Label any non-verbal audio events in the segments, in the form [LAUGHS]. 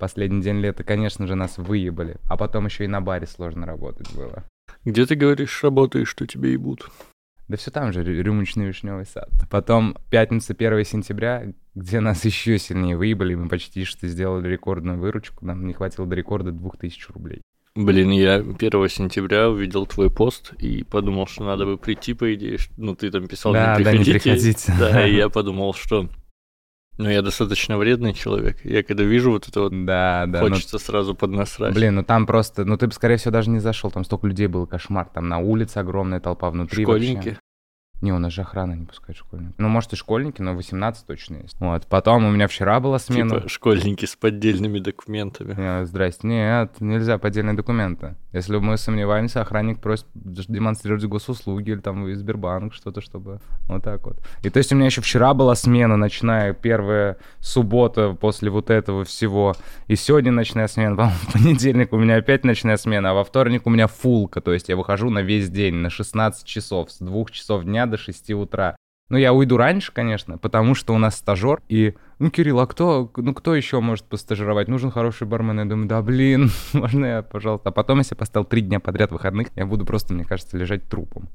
Последний день лета, конечно же, нас выебали. А потом еще и на баре сложно работать было. Где ты говоришь, работаешь, что тебе ебут? Да все там же, рю- рюмочный вишневый сад. Потом пятница, 1 сентября, где нас [LAUGHS] еще сильнее выебали, мы почти что сделали рекордную выручку, нам не хватило до рекорда 2000 рублей. Блин, я 1 сентября увидел твой пост и подумал, что надо бы прийти, по идее. Ну, ты там писал, Да, не да, не приходите. приходите. Да, и я [LAUGHS] подумал, что... Ну, я достаточно вредный человек. Я когда вижу вот это вот, Да, да. ну, хочется сразу поднасрать. Блин, ну там просто, ну ты бы, скорее всего, даже не зашел, там столько людей было, кошмар. Там на улице огромная толпа, внутри Школьники. вообще. Не, у нас же охрана не пускает школьников. Ну, может, и школьники, но 18 точно есть. Вот, потом у меня вчера была смена. Типа школьники с поддельными документами. Э, Здрасте. Нет, нельзя поддельные документы. Если мы сомневаемся, охранник просит демонстрировать госуслуги или там Сбербанк, что-то, чтобы вот так вот. И то есть у меня еще вчера была смена ночная, первая суббота после вот этого всего. И сегодня ночная смена. [LAUGHS] По-моему, в понедельник у меня опять ночная смена, а во вторник у меня фулка. То есть я выхожу на весь день, на 16 часов, с 2 часов дня до 6 утра. Ну, я уйду раньше, конечно, потому что у нас стажер, и, ну, Кирилл, а кто, ну, кто еще может постажировать? Нужен хороший бармен. Я думаю, да, блин, [LAUGHS] можно я, пожалуйста. А потом, если я поставил три дня подряд выходных, я буду просто, мне кажется, лежать трупом.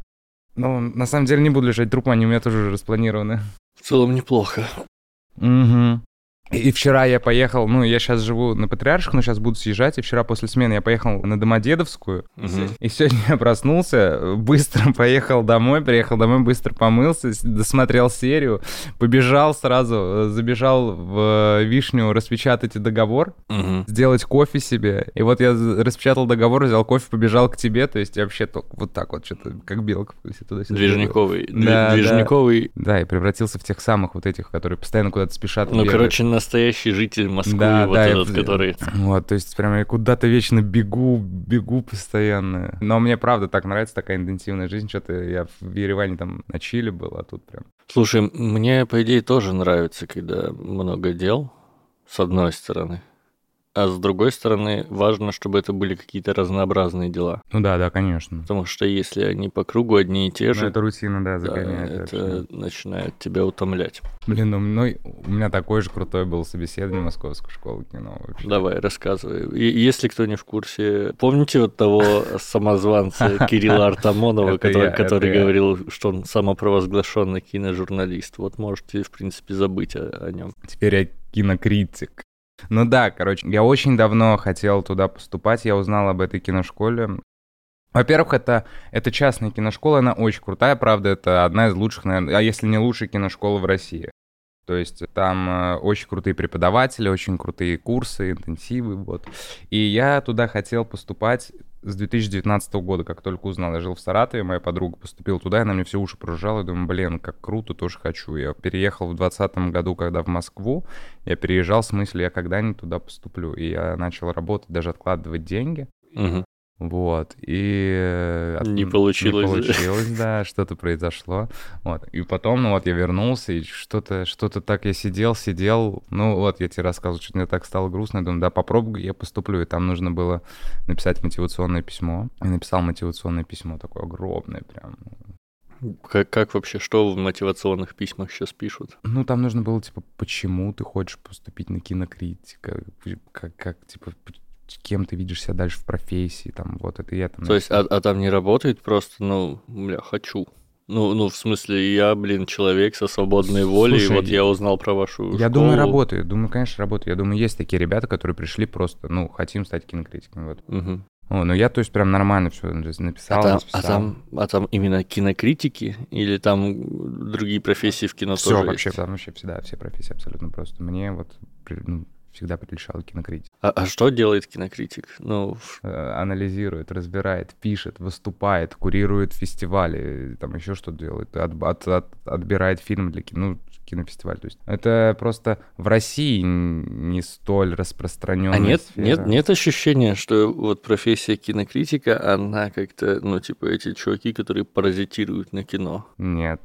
Ну, на самом деле не буду лежать трупом, они у меня тоже уже распланированы. В целом неплохо. Угу. И вчера я поехал, ну, я сейчас живу на Патриарших, но сейчас буду съезжать, и вчера после смены я поехал на Домодедовскую, Мгм. и сегодня я проснулся, быстро [LAUGHS] поехал домой, приехал домой, быстро помылся, досмотрел серию, побежал сразу, э, забежал в э, Вишню распечатать договор, Мгм. сделать кофе себе. И вот я распечатал договор, взял кофе, побежал к тебе, то есть я вообще только вот так вот, что-то как белка туда-сюда. Движниковый. Дви- Да, да. Движниковый. Да, и превратился в тех самых вот этих, которые постоянно куда-то спешат. Ну, бегают. короче, настоящий житель Москвы, Да, вот да, этот, и- который... Вот, то есть прям я куда-то вечно бегу, бегу постоянно. Но мне правда так нравится такая интенсивная жизнь. Что-то я в Ереване там на Чили был, а тут прям... Слушай, мне, по идее, тоже нравится, когда много дел, с одной стороны. А с другой стороны, важно, чтобы это были какие-то разнообразные дела. Ну да, да, конечно. Потому что если они по кругу одни и те Ну, же, это рутина, да, да, загоняет. это вообще. начинает тебя утомлять. Блин, ну мной- у меня такой же крутой был собеседование Московской школы кино вообще. Давай, рассказывай. И если кто не в курсе, помните вот того самозванца [LAUGHS] Кирилла Артамонова, который, говорил, что он самопровозглашенный киножурналист? Вот можете, в принципе, забыть о нем. Теперь я кинокритик. Ну да, короче, я очень давно хотел туда поступать, я узнал об этой киношколе. Во-первых, это, это частная киношкола, она очень крутая, правда, это одна из лучших, наверное, а если не лучшая киношкола в России. То есть там э, очень крутые преподаватели, очень крутые курсы, интенсивы, вот. И я туда хотел поступать с 2019 года, как только узнал. Я жил в Саратове, моя подруга поступила туда, и она мне все уши прожужжала. Я думаю, блин, как круто, тоже хочу. Я переехал в 2020 году, когда в Москву. Я переезжал с мыслью, я когда-нибудь туда поступлю. И я начал работать, даже откладывать деньги. Мгм. Вот, и... э, Не получилось. Не получилось, да, что-то произошло. Вот, и потом, ну вот, я вернулся, и что-то, что-то так я сидел, сидел, ну вот, я тебе рассказывал, что мне так стало грустно, я думаю, да, попробую, я поступлю. И там нужно было написать мотивационное письмо. И написал мотивационное письмо, такое огромное прям. Как, как вообще, что в мотивационных письмах сейчас пишут? Ну, там нужно было, типа, почему ты хочешь поступить на кинокритика, как, как типа, кем ты видишь себя дальше в профессии, там, вот это я там... То есть, а, а там не работает просто, ну, бля, хочу. Ну, ну, в смысле, я, блин, человек со свободной волей, и Слушай, вот я узнал про вашу Я школу. думаю, работает. Думаю, конечно, работает. Я думаю, есть такие ребята, которые пришли просто, ну, хотим стать кинокритиками. Вот. Мгм. О, ну я, то есть, прям нормально все написал, А там, а, расписал. там, а там именно кинокритики или там другие профессии в кино все тоже вообще, есть? там вообще всегда, все профессии абсолютно просто. Мне вот ну, всегда приличала кинокритика. А, а что делает кинокритик? Ну, Э, Анализирует, разбирает, пишет, выступает, курирует фестивали, там еще что делает, от- от- от- отбирает фильм для кино, ну, кинофестиваль. То есть это просто в России не столь распространенная а нет, сфера. нет, нет ощущения, что вот профессия кинокритика, она как-то, ну, типа эти чуваки, которые паразитируют на кино. Нет.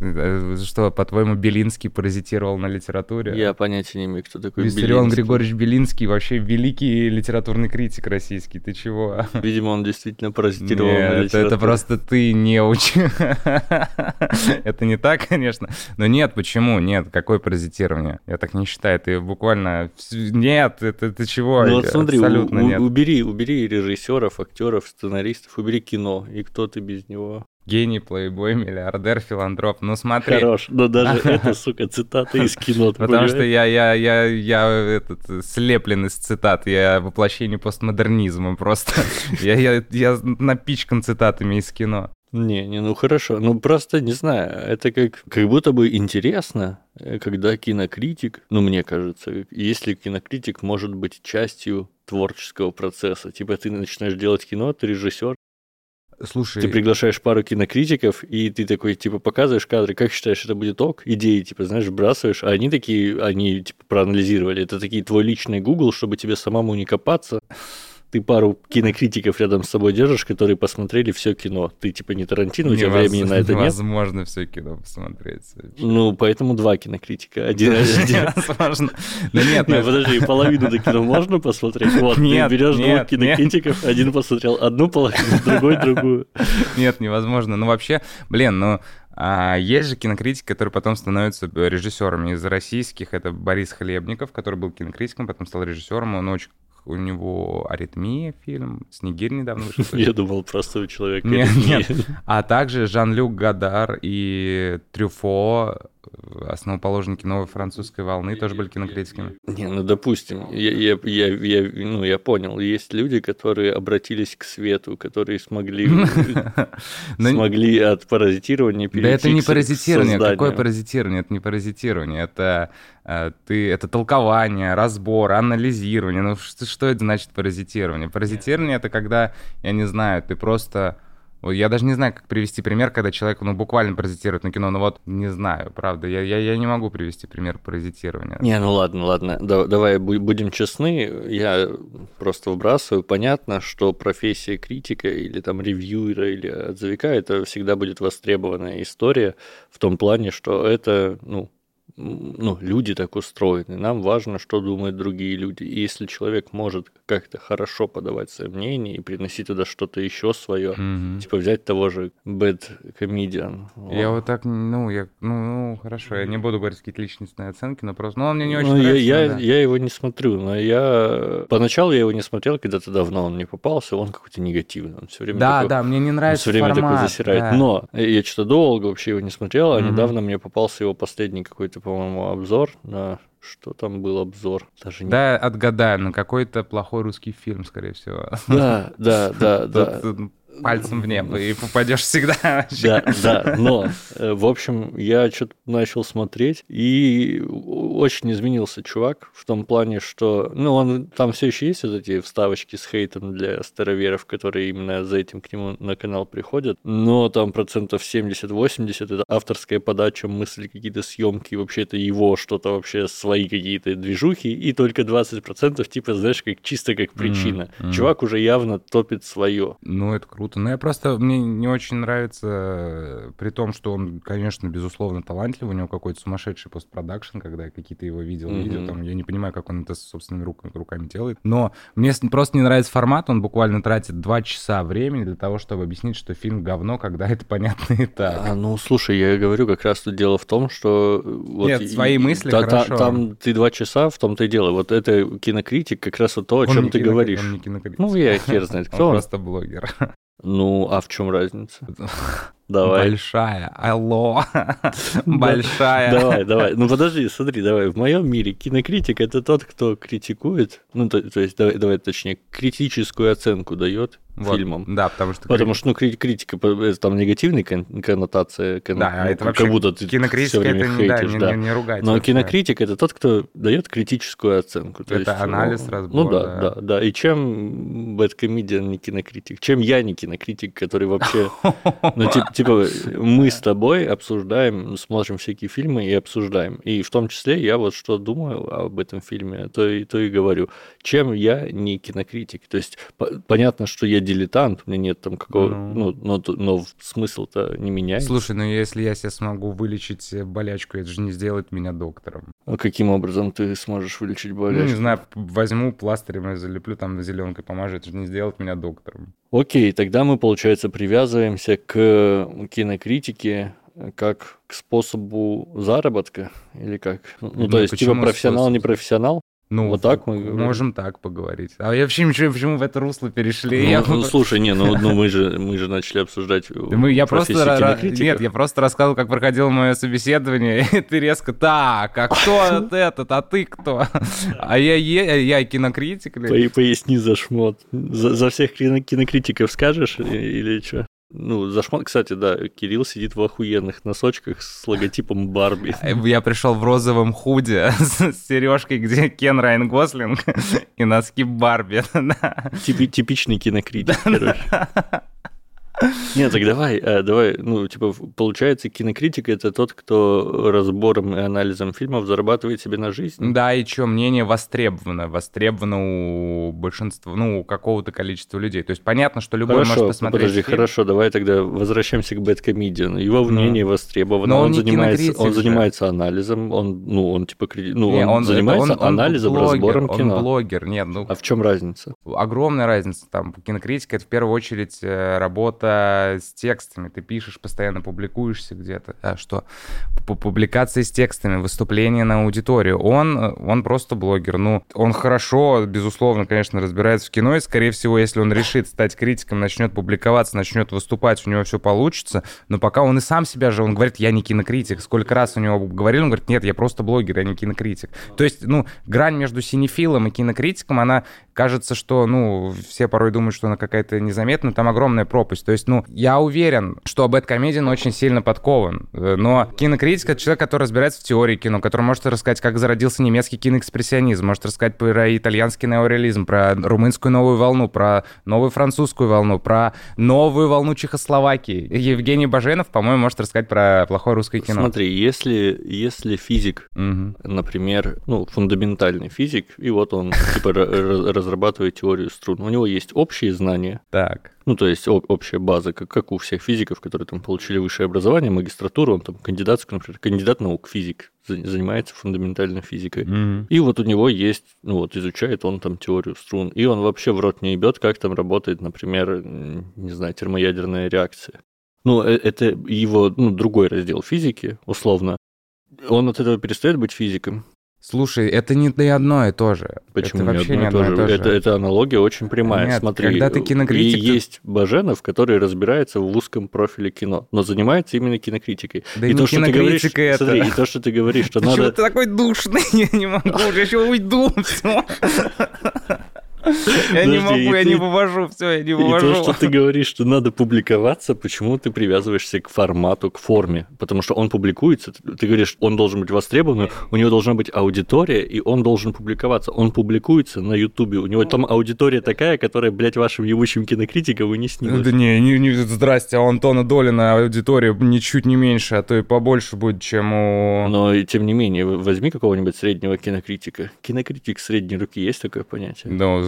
Э, Что, по-твоему, Белинский паразитировал на литературе? Я понятия не имею, кто такой Виссарион Белинский. Григорьевич Белинский вообще великий литературный критик российский. Ты чего? Видимо, он действительно паразитировал на Нет, это, литературе. это просто ты не уч. [LAUGHS] Это не так, конечно. Но нет, почему? Нет, какое паразитирование? Я так не считаю. Ты буквально... Нет, это ты чего? Ну вот смотри, Абсолютно у- нет. убери, убери режиссеров, актеров, сценаристов, убери кино, и кто ты без него? Гений, плейбой, миллиардер, филантроп. Ну смотри. Хорош, но даже это, сука, цитата из кино, [LAUGHS] Потому что я, я, я, я этот, слеплен из цитат, я воплощение постмодернизма просто. [LAUGHS] Я, я, я напичкан цитатами из кино. Не, не, ну хорошо, ну просто не знаю, это как, как будто бы интересно, э, когда кинокритик, ну мне кажется, если кинокритик может быть частью творческого процесса, типа ты начинаешь делать кино, ты режиссер, Слушай, ты приглашаешь пару кинокритиков, и ты такой, типа, показываешь кадры, как считаешь, это будет ок, идеи, типа, знаешь, вбрасываешь, а они такие, они, типа, проанализировали, это такие твой личный Google, чтобы тебе самому не копаться, ты пару кинокритиков рядом с собой держишь, которые посмотрели все кино. Ты типа не Тарантино, у тебя невоз- времени на это нет. невозможно все кино посмотреть. вообще. Ну, поэтому два кинокритика. Один. [LAUGHS] Невозможно. Да нет, Не, ну, подожди, половину до кино можно посмотреть? Вот, Нет, ты берешь двух нет, кинокритиков, один посмотрел одну половину, другой другую. Нет, невозможно. Ну, вообще, блин, ну, а, есть же кинокритики, которые потом становятся режиссерами. Из российских это Борис Хлебников, который был кинокритиком, потом стал режиссером. Он очень у него «Аритмия» фильм, «Снегирь» недавно [LAUGHS] вышел. Я думал, просто у человека... Нет, нет. А также Жан-Люк Гадар и Трюфо, основоположники новой французской волны, тоже были кинокритиками. Не, ну допустим, я, я, я, я- ну, я понял, есть люди, которые обратились к свету, которые смогли, [LAUGHS] Но смогли от паразитирования перейти Да это не паразитирование. Какое паразитирование? Это не паразитирование. Это э, ты, это толкование, разбор, анализирование. Ну что, что это значит паразитирование? Паразитирование это когда, я не знаю, ты просто Я даже не знаю, как привести пример, когда человек, ну, буквально паразитирует на кино. Ну вот, не знаю, правда. Я, я, я не могу привести пример паразитирования. Не, ну ладно, ладно, да- давай бу- будем честны, я просто вбрасываю, понятно, что профессия критика или там ревьюера или отзывика это всегда будет востребованная история в том плане, что это, ну, ну, люди так устроены, нам важно, что думают другие люди. И если человек может как-то хорошо подавать свое мнение и приносить туда что-то еще свое, Мгм. типа взять того же Bad Comedian. Я он- вот так, ну, я, ну, ну, хорошо, я не буду говорить какие-то личностные оценки, но просто, ну, он мне не очень Ну, я, нравится. я, да. я его не смотрю, но я... Поначалу я его не смотрел, когда-то давно он мне попался, он какой-то негативный, он все время Да, такой... да, мне не Он нравится все время формат, такой засирает. да. Но я что-то долго вообще его не смотрел, а Мгм. недавно мне попался его последний какой-то, по-моему, обзор на... Что там был обзор? Даже не... Да, отгадай, на какой-то плохой русский фильм, скорее всего. да, да, [LAUGHS] да. да. Пальцем в небо и попадешь всегда. вообще. Да, да, но, э, в общем, я что-то начал смотреть, и очень изменился чувак в том плане, что, ну, он, там все еще есть вот эти вставочки с хейтом для староверов, которые именно за этим к нему на канал приходят, но там процентов 70-80 это авторская подача, мысли, какие-то съемки, вообще это его что-то вообще, свои какие-то движухи, и только 20% типа, знаешь, как чисто как причина. мгм. Чувак уже явно топит свое. Ну, это круто. Но я просто, мне не очень нравится, э, при том, что он, конечно, безусловно, талантлив, у него какой-то сумасшедший постпродакшн, когда я какие-то его видел, Мгм. видео, там, я не понимаю, как он это собственными рук- руками делает. Но мне с- просто не нравится формат, он буквально тратит два часа времени для того, чтобы объяснить, что фильм говно, когда это понятно и так. А, ну, слушай, я говорю, как раз тут дело в том, что... э, Вот Нет, и- свои мысли та- та- хорошо. Там ты два часа, в том-то и дело. Вот это кинокритик, как раз вот то, о Он чем ты кинокри- говоришь. он не кинокритик. Ну, я хер знает, [LAUGHS] кто он. просто блогер. Ну, а в чем разница? [LAUGHS] Давай. Большая. Алло. [LAUGHS] Большая. Давай, давай. Ну подожди, смотри, давай. В моем мире кинокритик это тот, кто критикует, ну то, то есть давай, давай точнее, критическую оценку дает Вот, фильмам. Да, потому что... Потому что, ну, кри- критика, там негативная кон- коннотация, кон- Да, ну, это как вообще будто ты кинокритика всё время это не, да, хейтишь, не, да. не, не ругать. Но кинокритик это тот, кто дает критическую оценку. То Это есть, анализ, ну, разбор, Ну да, да. да, да. И чем Бэткомедиан не кинокритик? Чем я не кинокритик, который вообще... [LAUGHS] Ну, ти- типа, мы с тобой обсуждаем, смотрим всякие фильмы и обсуждаем. И в том числе я вот что думаю об этом фильме, то и, то и говорю. Чем я не кинокритик? То есть, по- понятно, что я дилетант, у меня нет там какого... Ну, но, но, но смысл-то не меняется. Слушай, ну если я себе смогу вылечить болячку, это же не сделает меня доктором. А каким образом ты сможешь вылечить болячку? Ну, не знаю, возьму пластырем и залеплю, там зеленкой помажу, это же не сделает меня доктором. Окей, тогда мы, получается, привязываемся к кинокритике как к способу заработка или как? Ну, ну то есть, типа профессионал, не профессионал? Ну, вот так мы можем так поговорить. А я вообще почему, почему в это русло перешли? Ну, я... ну слушай, не, ну, ну мы же [LAUGHS] мы же начали обсуждать. Да мы, я просто нет, я просто рассказывал, как проходило мое собеседование, [LAUGHS] и ты резко так, а кто [LAUGHS] этот, а ты кто? А я я кинокритик. Поясни за шмот. За, за всех кинокритиков скажешь или что? Ну, зашмат, кстати, да, Кирилл сидит в охуенных носочках с логотипом Барби. Я пришел в розовом худе [LAUGHS] с сережкой, где Кен Райан Гослинг [LAUGHS] и носки Барби. [LAUGHS] Типичный кинокритик, короче. Нет, так давай, э, давай, ну, типа, получается, кинокритик это тот, кто разбором и анализом фильмов зарабатывает себе на жизнь. Да, и что, мнение востребовано, востребовано у большинства, ну, у какого-то количества людей. То есть понятно, что любой хорошо, может посмотреть подожди, фильм. хорошо, давай тогда возвращаемся к Бэткомедиану. Его мнение ну, востребовано, он, он занимается, он же. занимается анализом, он, ну, он типа, ну, не, он, он занимается он, анализом, блогер, разбором кино. Он блогер, нет, ну... А в чем разница? Огромная разница, там, кинокритика — это в первую очередь э, работа работа с текстами, ты пишешь, постоянно публикуешься где-то, да, что публикации с текстами, выступления на аудиторию. Он, он просто блогер. Ну, он хорошо, безусловно, конечно, разбирается в кино, и, скорее всего, если он решит стать критиком, начнет публиковаться, начнет выступать, у него все получится. Но пока он и сам себя же, он говорит, я не кинокритик. Сколько раз у него говорил, он говорит, нет, я просто блогер, я не кинокритик. То есть, ну, грань между синефилом и кинокритиком, она кажется, что, ну, все порой думают, что она какая-то незаметная, там огромная пропасть. То есть, ну, я уверен, что Бэткомедиан очень сильно подкован, э, но кинокритик — это человек, который разбирается в теории кино, который может рассказать, как зародился немецкий киноэкспрессионизм, может рассказать про итальянский неореализм, про румынскую новую волну, про новую французскую волну, про новую волну Чехословакии. Евгений Баженов, по-моему, может рассказать про плохое русское кино. Смотри, если, если физик, угу. например, ну, фундаментальный физик, и вот он, типа, [LAUGHS] разрабатывает теорию струн, у него есть общие знания. Так. Ну, то есть общая база, как, как у всех физиков, которые там получили высшее образование, магистратуру, он там кандидатскую, например, кандидат наук физик, занимается фундаментальной физикой. Mm-hmm. И вот у него есть, ну вот изучает он там теорию струн, и он вообще в рот не ебет, как там работает, например, не знаю, термоядерная реакция. Ну, э, это его, ну, другой раздел физики, условно. Он от этого перестает быть физиком, Слушай, это не и одно и то же. Почему это вообще не одно и то же? Это, это аналогия очень прямая. Нет, Смотри, когда ты кинокритик... И есть Баженов, который разбирается в узком профиле кино, но занимается именно кинокритикой. Да и не то, что ты говоришь, это... смотри, и то, что ты говоришь, что надо... Почему ты такой душный? [LAUGHS] Я не могу, я еще уйду, все. Я не могу, я не вывожу, все, я не вывожу. И то, что ты говоришь, что надо публиковаться, почему ты привязываешься к формату, к форме? Потому что он публикуется, ты говоришь, он должен быть востребован, у него должна быть аудитория, и он должен публиковаться. Он публикуется на Ютубе, у него там аудитория такая, которая, блядь, вашим ебучим кинокритиком вы не снилась. Да не, не, не, здрасте, а у Антона Долина аудитория ничуть не меньше, а то и побольше будет, чем у... Но и тем не менее, возьми какого-нибудь среднего кинокритика. Кинокритик средней руки, есть такое понятие? Да,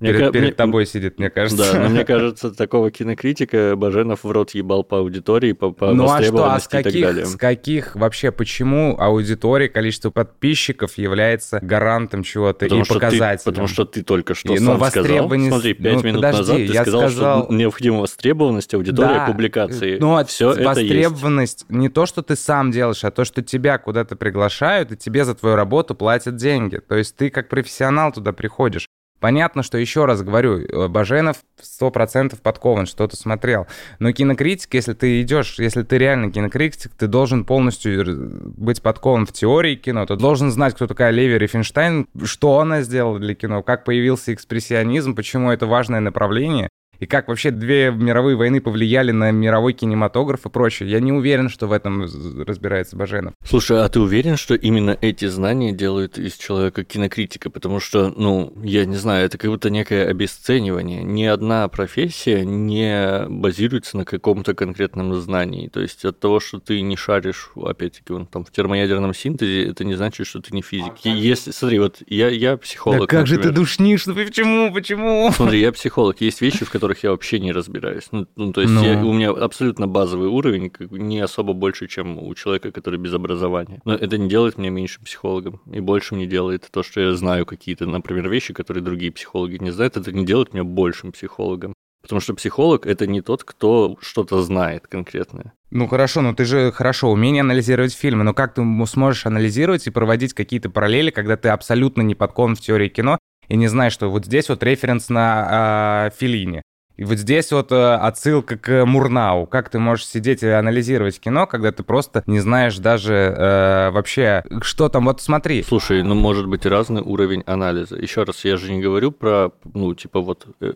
перед, перед тобой сидит, мне кажется. Да, но мне [LAUGHS] кажется, такого кинокритика Баженов в рот ебал по аудитории, по, по ну, а что, а с каких, и так далее. С каких вообще, почему аудитория, количество подписчиков является гарантом чего-то и показателем? Ты, потому что ты только что и, ну, сам сказал, смотри, пять ну, минут подожди, назад ты я сказал, сказал, что необходима востребованность аудитории да, публикации. Ну, Все востребованность это есть. не то, что ты сам делаешь, а то, что тебя куда-то приглашают, и тебе за твою работу платят деньги. То есть ты как профессионал туда приходишь. Понятно, что, еще раз говорю, э, Баженов 100% подкован, что-то смотрел. Но кинокритик, если ты идешь, если ты реально кинокритик, ты должен полностью быть подкован в теории кино, ты должен знать, кто такая Леви Рифенштайн, что она сделала для кино, как появился экспрессионизм, почему это важное направление, и как вообще две мировые войны повлияли на мировой кинематограф и прочее. Я не уверен, что в этом разбирается Баженов. Слушай, а ты уверен, что именно эти знания делают из человека кинокритика? Потому что, ну, я не знаю, это как будто некое обесценивание. Ни одна профессия не базируется на каком-то конкретном знании. То есть от того, что ты не шаришь, опять-таки, вон, там, в термоядерном синтезе, это не значит, что ты не физик. А Если, смотри, вот я, я психолог. Да как например. же ты душнишь? Ну почему? Почему? Смотри, я психолог. Есть вещи, в которых [LAUGHS] которых я вообще не разбираюсь. Ну, ну то есть ну. Я, у меня абсолютно базовый уровень, не особо больше, чем у человека, который без образования. Но это не делает меня меньшим психологом, и больше не делает то, что я знаю какие-то, например, вещи, которые другие психологи не знают, это не делает меня большим психологом. Потому что психолог это не тот, кто что-то знает конкретное. Ну хорошо, но ты же хорошо, умение анализировать фильмы, но как ты сможешь анализировать и проводить какие-то параллели, когда ты абсолютно не подкован в теории кино и не знаешь, что вот здесь вот референс на э, Филини, и вот здесь вот э, отсылка к Мурнау. Как ты можешь сидеть и анализировать кино, когда ты просто не знаешь даже э, вообще, что там. Вот смотри. Слушай, ну может быть разный уровень анализа. Еще раз, я же не говорю про, ну, типа вот э,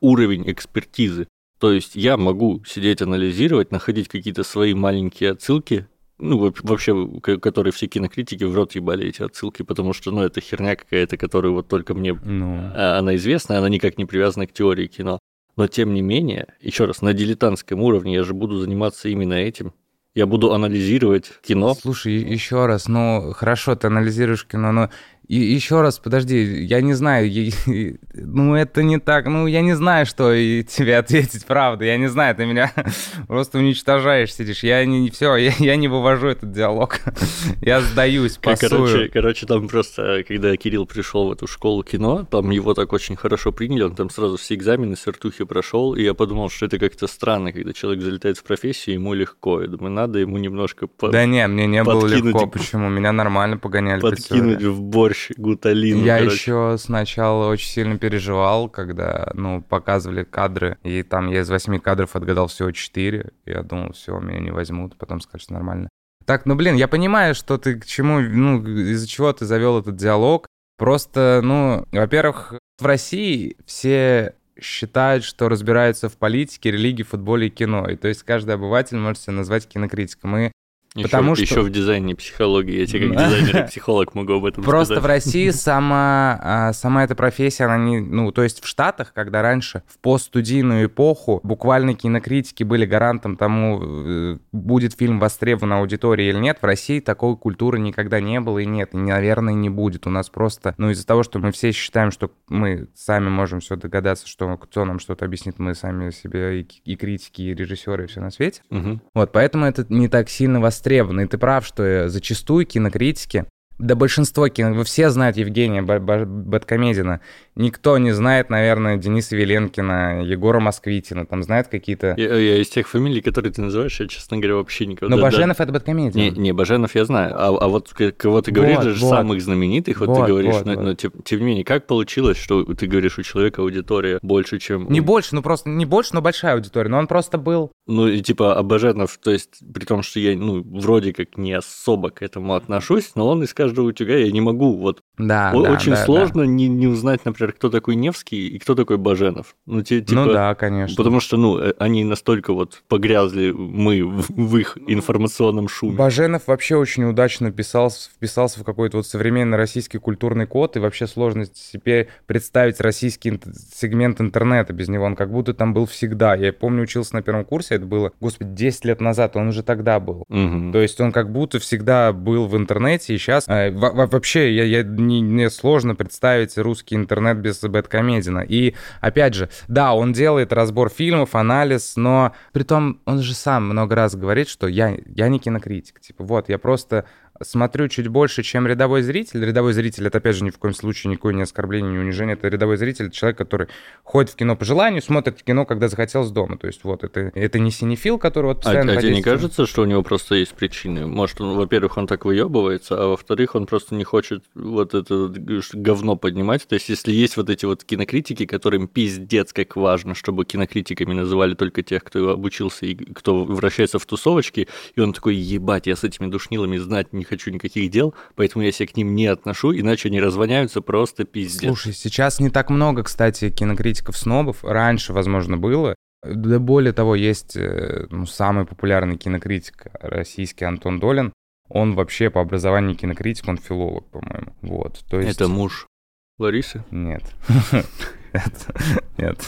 уровень экспертизы. То есть я могу сидеть анализировать, находить какие-то свои маленькие отсылки, ну, вообще, которые все кинокритики в рот ебали эти отсылки, потому что, ну, это херня какая-то, которую вот только мне... Ну. А, она известна, она никак не привязана к теории кино. Но тем не менее, еще раз, на дилетантском уровне я же буду заниматься именно этим. Я буду анализировать кино. Слушай, еще раз, ну хорошо, ты анализируешь кино, но и еще раз, подожди, я не знаю, [LAUGHS] ну это не так, ну я не знаю, что и тебе ответить, правда, я не знаю, ты меня [LAUGHS] просто уничтожаешь, сидишь, я не, все, я, я не вывожу этот диалог, [LAUGHS] я сдаюсь, пасую. Короче, короче, там просто, когда Кирилл пришел в эту школу кино, там его так очень хорошо приняли, он там сразу все экзамены с вертухи прошел, и я подумал, что это как-то странно, когда человек залетает в профессию, ему легко, я думаю, надо ему немножко Да не, мне не было легко, почему, меня нормально погоняли Подкинуть в борщ борщ, гуталин. Я короче. еще сначала очень сильно переживал, когда, ну, показывали кадры, и там я из восьми кадров отгадал всего четыре. Я думал, все, меня не возьмут, потом скажут, что нормально. Так, ну, блин, я понимаю, что ты к чему, ну, из-за чего ты завел этот диалог. Просто, ну, во-первых, в России все считают, что разбираются в политике, религии, футболе и кино. И то есть каждый обыватель может себя назвать кинокритиком. И еще, Потому что... еще в дизайне психологии, я тебе как дизайнер и психолог могу об этом Просто сказать. в России сама, а, сама эта профессия, она не... Ну, то есть в Штатах, когда раньше, в постстудийную эпоху, буквально кинокритики были гарантом тому, э, будет фильм востребован аудиторией или нет, в России такой культуры никогда не было и нет, и, наверное, не будет. У нас просто, ну, из-за того, что мы все считаем, что мы сами можем все догадаться, что кто нам что-то объяснит, мы сами себе и, и критики, и режиссеры, и все на свете. Угу. Вот, поэтому это не так сильно востребовано востребованы. И ты прав, что э, зачастую кинокритики да большинство кино... Вы все знают Евгения Бэткомедина. Никто не знает, наверное, Дениса Веленкина, Егора Москвитина. Там знает какие-то... Я, я из тех фамилий, которые ты называешь, я, честно говоря, вообще никого... Но да, Баженов да. — это Бэткомедин. Не, не, Баженов я знаю. А, а вот кого ты говоришь, вот, даже вот. самых знаменитых, вот, вот ты говоришь, вот, но, вот. но тем, тем не менее, как получилось, что ты говоришь, у человека аудитория больше, чем... Не больше, ну просто не больше, но большая аудитория. Но он просто был... Ну и типа, а Баженов, то есть, при том, что я, ну, вроде как не особо к этому отношусь, но он из каждого утюга, я не могу. Вот да, очень да, сложно да. Не, не узнать, например, кто такой Невский и кто такой Баженов. Ну, те, типа, ну да, конечно. Потому что, ну, э, они настолько вот погрязли мы в, в их информационном шуме. Баженов вообще очень удачно писался, вписался в какой-то вот современный российский культурный код, и вообще сложно теперь представить российский сегмент интернета без него. Он как будто там был всегда. Я помню, учился на первом курсе, это было, господи, 10 лет назад, он уже тогда был. Угу. То есть он как будто всегда был в интернете, и сейчас э, вообще я, я, не, мне сложно представить русский интернет без Бэткомедина. И, опять же, да, он делает разбор фильмов, анализ, но при том он же сам много раз говорит, что я, я не кинокритик. Типа, вот, я просто смотрю чуть больше, чем рядовой зритель. Рядовой зритель — это, опять же, ни в коем случае никакое не оскорбление, не унижение. Это рядовой зритель, человек, который ходит в кино по желанию, смотрит кино, когда захотел с дома. То есть вот это, это не синефил, который вот постоянно... А, а тебе не кажется, что у него просто есть причины? Может, он, во-первых, он так выебывается, а во-вторых, он просто не хочет вот это говно поднимать. То есть если есть вот эти вот кинокритики, которым пиздец как важно, чтобы кинокритиками называли только тех, кто обучился и кто вращается в тусовочке, и он такой, ебать, я с этими душнилами знать не хочу никаких дел, поэтому я себя к ним не отношу, иначе они развоняются просто пиздец. Слушай, сейчас не так много, кстати, кинокритиков-снобов. Раньше, возможно, было. Да более того, есть э, ну, самый популярный кинокритик российский Антон Долин. Он вообще по образованию кинокритик, он филолог, по-моему. Вот, то есть... Это муж Ларисы? Нет. [LAUGHS] [LAUGHS] Нет.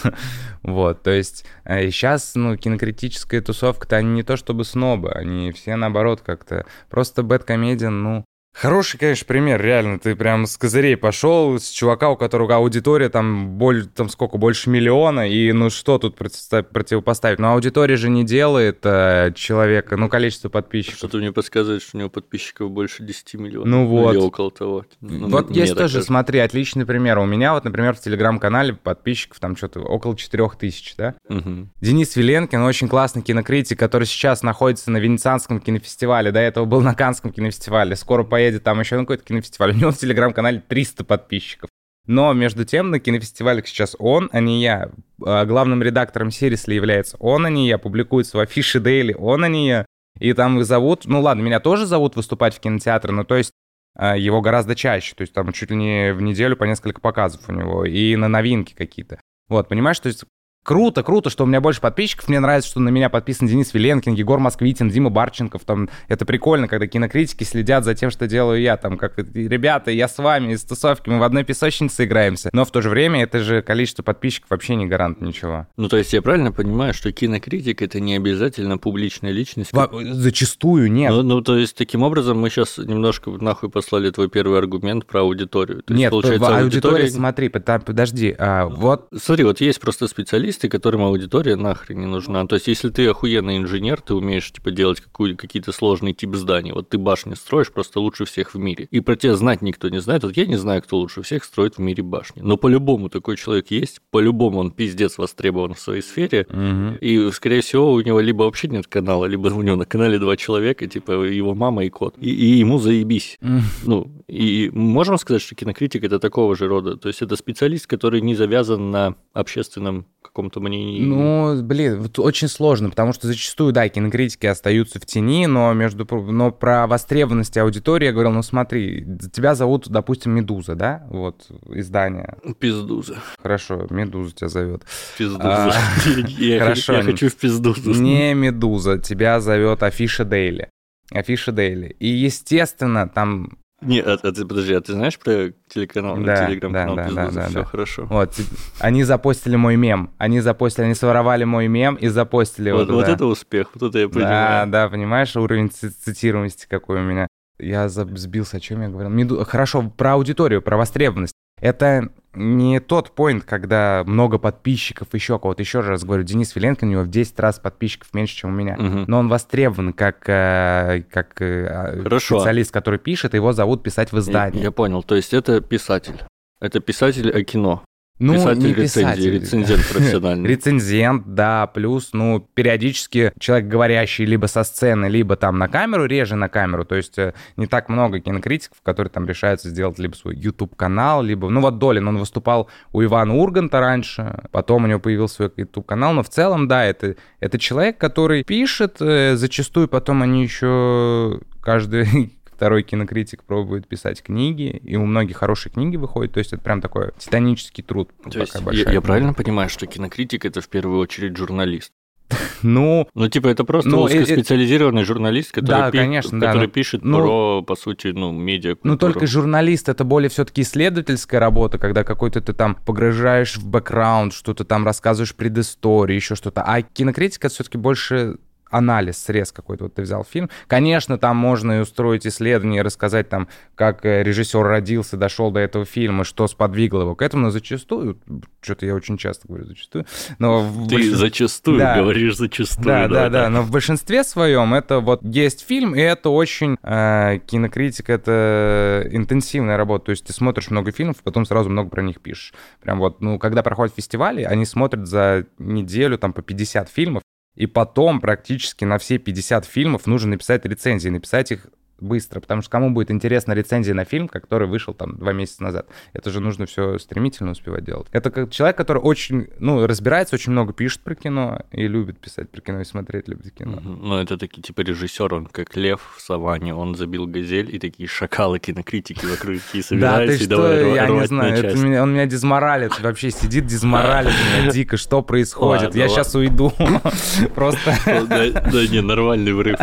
Вот, то есть сейчас, э, ну, кинокритическая тусовка-то, они не то чтобы снобы, они все наоборот как-то... Просто Бэткомедиан, ну, Хороший, конечно, пример, реально. Ты прям с козырей пошел, с чувака, у которого аудитория там, боль, там сколько, больше миллиона, и ну что тут противопоставить? Но аудитория же не делает э, человека, ну, количество подписчиков. Что-то мне подсказывает, что у него подписчиков больше 10 миллионов. Ну вот. Или около того. Ну, вот есть тоже, кажется. смотри, отличный пример. У меня вот, например, в Телеграм-канале подписчиков там что-то около 4 тысяч, да? Угу. Денис Виленкин, очень классный кинокритик, который сейчас находится на Венецианском кинофестивале, до этого был на Канском кинофестивале, скоро поедет поедет там еще на какой-то кинофестиваль. [LAUGHS] У него в телеграм-канале 300 подписчиков. Но между тем на кинофестивалях сейчас он, а не я. А главным редактором Сирисли является он, а не я. Публикуется в афише Дейли он, а не я. И там их зовут, ну ладно, меня тоже зовут выступать в кинотеатре, но то есть а, его гораздо чаще, то есть там чуть ли не в неделю по несколько показов у него, и на новинки какие-то. Вот, понимаешь, то есть Круто, круто, что у меня больше подписчиков. Мне нравится, что на меня подписан Денис Виленкин, Егор Москвитин, Дима Барченков. Там, это прикольно, когда кинокритики следят за тем, что делаю я. Там, как, ребята, я с вами из тусовки, мы в одной песочнице играемся. Но в то же время это же количество подписчиков вообще не гарант ничего. Ну, то есть я правильно понимаю, что кинокритик — это не обязательно публичная личность? Во- зачастую нет. Ну, ну, то есть таким образом мы сейчас немножко нахуй послали твой первый аргумент про аудиторию. То нет, есть, получается, аудитория... аудитория... Смотри, подожди, а, вот... Смотри, вот есть просто специалисты, специалисты, которым аудитория нахрен не нужна. То есть, если ты охуенный инженер, ты умеешь типа делать какие-то сложные тип зданий. Вот ты башни строишь просто лучше всех в мире. И про тебя знать никто не знает. Вот я не знаю, кто лучше всех строит в мире башни. Но по-любому такой человек есть. По-любому он пиздец востребован в своей сфере. Угу. И, скорее всего, у него либо вообще нет канала, либо у него на канале два человека, типа его мама и кот. И, и ему заебись. Ну, и можем сказать, что кинокритик это такого же рода. То есть это специалист, который не завязан на общественном каком-то мнении? Ну, блин, вот очень сложно, потому что зачастую, да, кинокритики остаются в тени, но между но про востребованность аудитории я говорил, ну смотри, тебя зовут, допустим, Медуза, да, вот издание. Пиздуза. Хорошо, Медуза тебя зовет. Пиздуза. [LAUGHS] Хорошо. Я хочу в Пиздузу. Не Медуза, тебя зовет Афиша Дейли. Афиша Дейли. И, естественно, там не, а, а ты подожди, а ты знаешь про телеканал, да, телеграм-канал да, да, да, Все да. хорошо. Вот, они запостили мой мем. Они запостили, они своровали мой мем и запостили вот, вот это успех, вот это я понимаю. Да, да, понимаешь, уровень цитируемости какой у меня. Я сбился, о чем я говорил. Меду... Хорошо, про аудиторию, про востребованность. Это не тот поинт, когда много подписчиков, еще кого-то. Еще раз говорю, Денис Виленкин, у него в 10 раз подписчиков меньше, чем у меня. Угу. Но он востребован как, э, как э, а, Хорошо. специалист, который пишет, его зовут писать в издании. Я, я понял, то есть это писатель. Это писатель о кино. Ну, писатель не писатель. рецензент [LAUGHS] профессиональный. Рецензент, да, плюс, ну, периодически человек, говорящий либо со сцены, либо там на камеру, реже на камеру, то есть э, не так много кинокритиков, которые там решаются сделать либо свой YouTube-канал, либо, ну, вот Долин, он выступал у Ивана Урганта раньше, потом у него появился свой YouTube-канал, но в целом, да, это, это человек, который пишет, э, зачастую потом они еще каждый [LAUGHS] второй кинокритик пробует писать книги, и у многих хорошие книги выходят, то есть это прям такой титанический труд. То есть я, я правильно понимаю, что кинокритик это в первую очередь журналист? [LAUGHS] Ну, ну, типа, это просто ну, узкоспециализированный журналист, который, да, пи- конечно, который да, пишет ну, про, по сути, ну, медиа. Ну, только журналист это более все-таки исследовательская работа, когда какой-то ты там погружаешь в бэкграунд, что-то там рассказываешь предысторию, еще что-то. А кинокритика это все-таки больше анализ, срез какой-то, вот ты взял фильм. Конечно, там можно и устроить исследование, рассказать там, как э, режиссер родился, дошел до этого фильма, что сподвигло его к этому, но зачастую, что-то я очень часто говорю зачастую, но... Ты большин... зачастую да, говоришь зачастую. Да, да, да, да, но в большинстве своем это вот есть фильм, и это очень, э, кинокритика, это интенсивная работа, то есть ты смотришь много фильмов, потом сразу много про них пишешь. Прям вот, ну, когда проходят фестивали, они смотрят за неделю там по 50 фильмов, и потом практически на все 50 фильмов нужно написать рецензии, написать их быстро, потому что кому будет интересна рецензия на фильм, который вышел там два месяца назад. Это же нужно все стремительно успевать делать. Это как человек, который очень, ну, разбирается, очень много пишет про кино и любит писать про кино и смотреть любит кино. Ну, это такие, типа, режиссер, он как лев в саванне, он забил газель, и такие шакалы кинокритики вокруг [LAUGHS] такие собираются, и давай я не знаю, он меня дизморалит, вообще сидит [LAUGHS] дизморалит меня дико, что происходит, я сейчас уйду, [LAUGHS] просто... Да, не, нормальный врыв.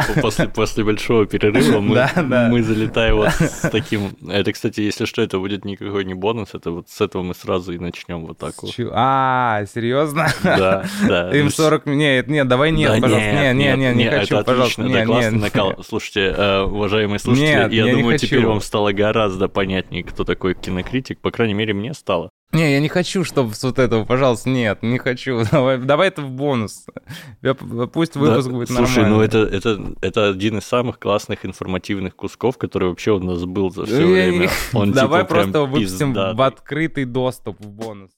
После большого перерыва, мы Да, [LAUGHS] да. Мы залетаем вот с таким... Это, кстати, если что, это будет никакой не бонус, это вот с этого мы сразу и начнем вот так вот. А, серьезно? Да, да. [LAUGHS] Им 40... Нет, нет, давай нет, пожалуйста. Не, не, нет, не, нет, хочу, пожалуйста. это классный накал. Слушайте, э, уважаемые слушатели, Нет, я думаю, теперь вам стало гораздо понятнее, кто такой кинокритик. По крайней мере, мне стало. Не, я не хочу, чтобы с вот этого, пожалуйста, нет, не хочу. [LAUGHS] Давай, давай это в бонус. Я п- Пусть выпуск Да, будет Слушай, нормальный. ну это, это, это один из самых классных информативных кусков, который вообще у нас был за все я время. не- [LAUGHS] Он Давай типа просто выпустим пиздатый. в открытый доступ в бонус.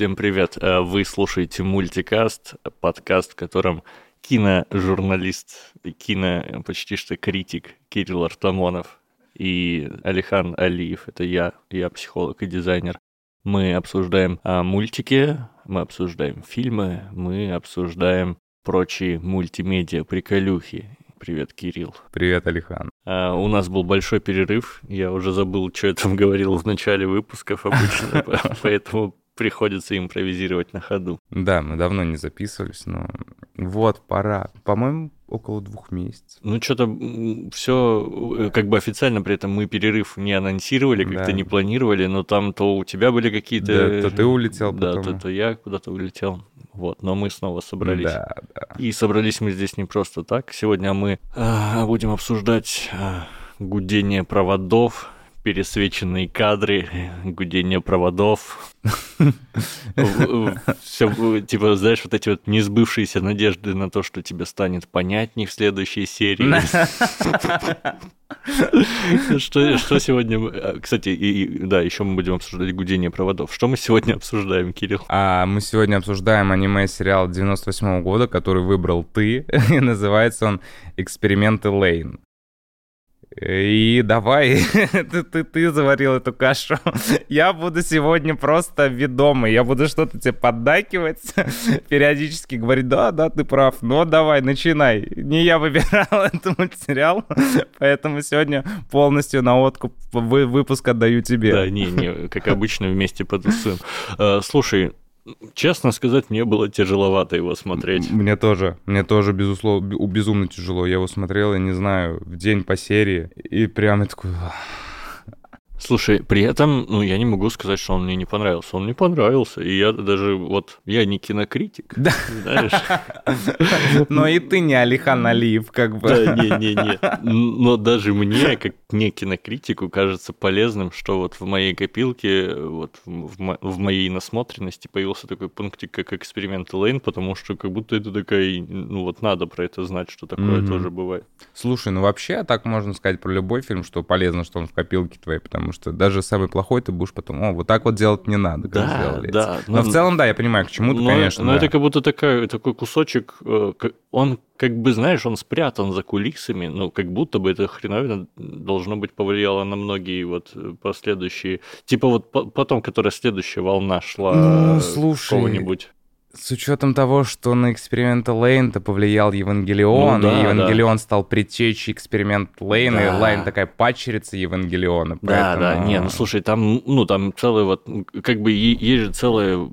Всем привет. Э, Вы слушаете мультикаст, подкаст, в котором киножурналист, и кино почти что критик Кирилл Артамонов и Алихан Алиев, это я, я психолог и дизайнер. Мы обсуждаем а, мультики, мы обсуждаем фильмы, мы обсуждаем прочие мультимедиа приколюхи. Привет, Кирилл. Привет, Алихан. А, у нас был большой перерыв. Я уже забыл, что я там [LAUGHS] говорил в начале выпусков обычно, [LAUGHS] по- поэтому приходится импровизировать на ходу. Да, мы давно не записывались, но вот, пора. По-моему, около двух месяцев. Ну, что-то все, как бы официально при этом мы перерыв не анонсировали, как-то Да. не планировали, но там то у тебя были какие-то... Да, то ты улетел Да, потом. то, то я куда-то улетел. Вот, но мы снова собрались. Да, да. И собрались мы здесь не просто так. Сегодня мы а, будем обсуждать а, гудение проводов, пересвеченные кадры, гудение проводов. Все, типа, знаешь, вот эти вот несбывшиеся надежды на то, что тебе станет понятней в следующей серии. Что, что сегодня... а, Кстати, и, да, еще мы будем обсуждать гудение проводов. Что мы сегодня обсуждаем, Кирилл? А мы сегодня обсуждаем аниме-сериал 98 года, который выбрал ты, [LAUGHS] называется он «Эксперименты Лейн». И давай, [LAUGHS] ты, ты, ты заварил эту кашу. [LAUGHS] Я буду сегодня просто ведомый. Я буду что-то тебе поддакивать, [LAUGHS] периодически говорить, да, да, ты прав. Ну, давай, начинай. Не я выбирал этот мультсериал, поэтому сегодня полностью на откуп вы- выпуск отдаю тебе. Да, не, не, как обычно, вместе потусуем. Э, Слушай, честно сказать, мне было тяжеловато его смотреть. Мне тоже, мне тоже, безусловно, бе- безумно тяжело. Я его смотрел, я не знаю, в день по серии, и прям я такой... Слушай, при этом, ну, я не могу сказать, что он мне не понравился. Он мне понравился, и я даже, вот, я не кинокритик, [LAUGHS] Да. знаешь. [LAUGHS] Но и ты не Алихан Алиев, как бы. Да, не-не-не. Но даже мне, как не кинокритику, кажется полезным, что вот в моей копилке, вот в, мо- в моей насмотренности появился такой пунктик, как эксперимент Лейн, потому что как будто это такая, ну вот надо про это знать, что такое тоже бывает. Слушай, ну вообще так можно сказать про любой фильм, что полезно, что он в копилке твоей, потому что даже самый плохой ты будешь потом, о, вот так вот делать не надо, как Да, сделали эти». да. Но ну, в целом, да, я понимаю, к чему-то, но, конечно, но да. это как будто такая, такой кусочек, э, он как бы, знаешь, он спрятан за кулисами, ну, как будто бы эта хреновина должно быть повлияло на многие вот э, последующие, типа вот по- потом, которая следующая волна шла Ну, э, слушай, какого-нибудь. С учетом того, что на эксперименты Лейн-то повлиял Евангелион, Ну да, и Евангелион стал предтечей эксперимент Лейна, Да. и Лейн такая падчерица Евангелиона. Да, да, поэтому- не, ну слушай, там, ну, там целая вот, как бы есть же целая,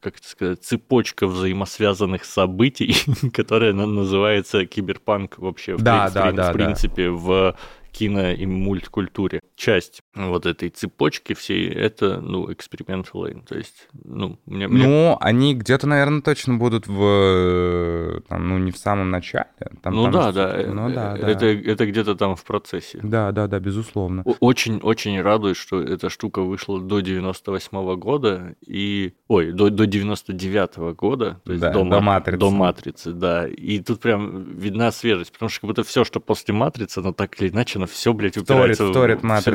как это сказать, цепочка взаимосвязанных событий, [LAUGHS] которая на- называется киберпанк вообще, в, Да, в да, при- да, в да. принципе, в кино и мульткультуре. Часть вот этой цепочки всей, это, ну, эксперимент Лейн. То есть, ну, мне... мне- Ну, они где-то, наверное, точно будут в... э, Там, ну, не в самом начале. Там, ну там да, да, э, Ну да, да. Это, это где-то там в процессе. Да, да, да, безусловно. Очень-очень радует, что эта штука вышла до 98 года и... Ой, до, до 99 года. То есть Да, до, до Ма- «Матрицы». До «Матрицы», да. И тут прям видна свежесть, потому что как будто все, что после «Матрицы», оно так или иначе, оно все, блядь, Вторит, упирается...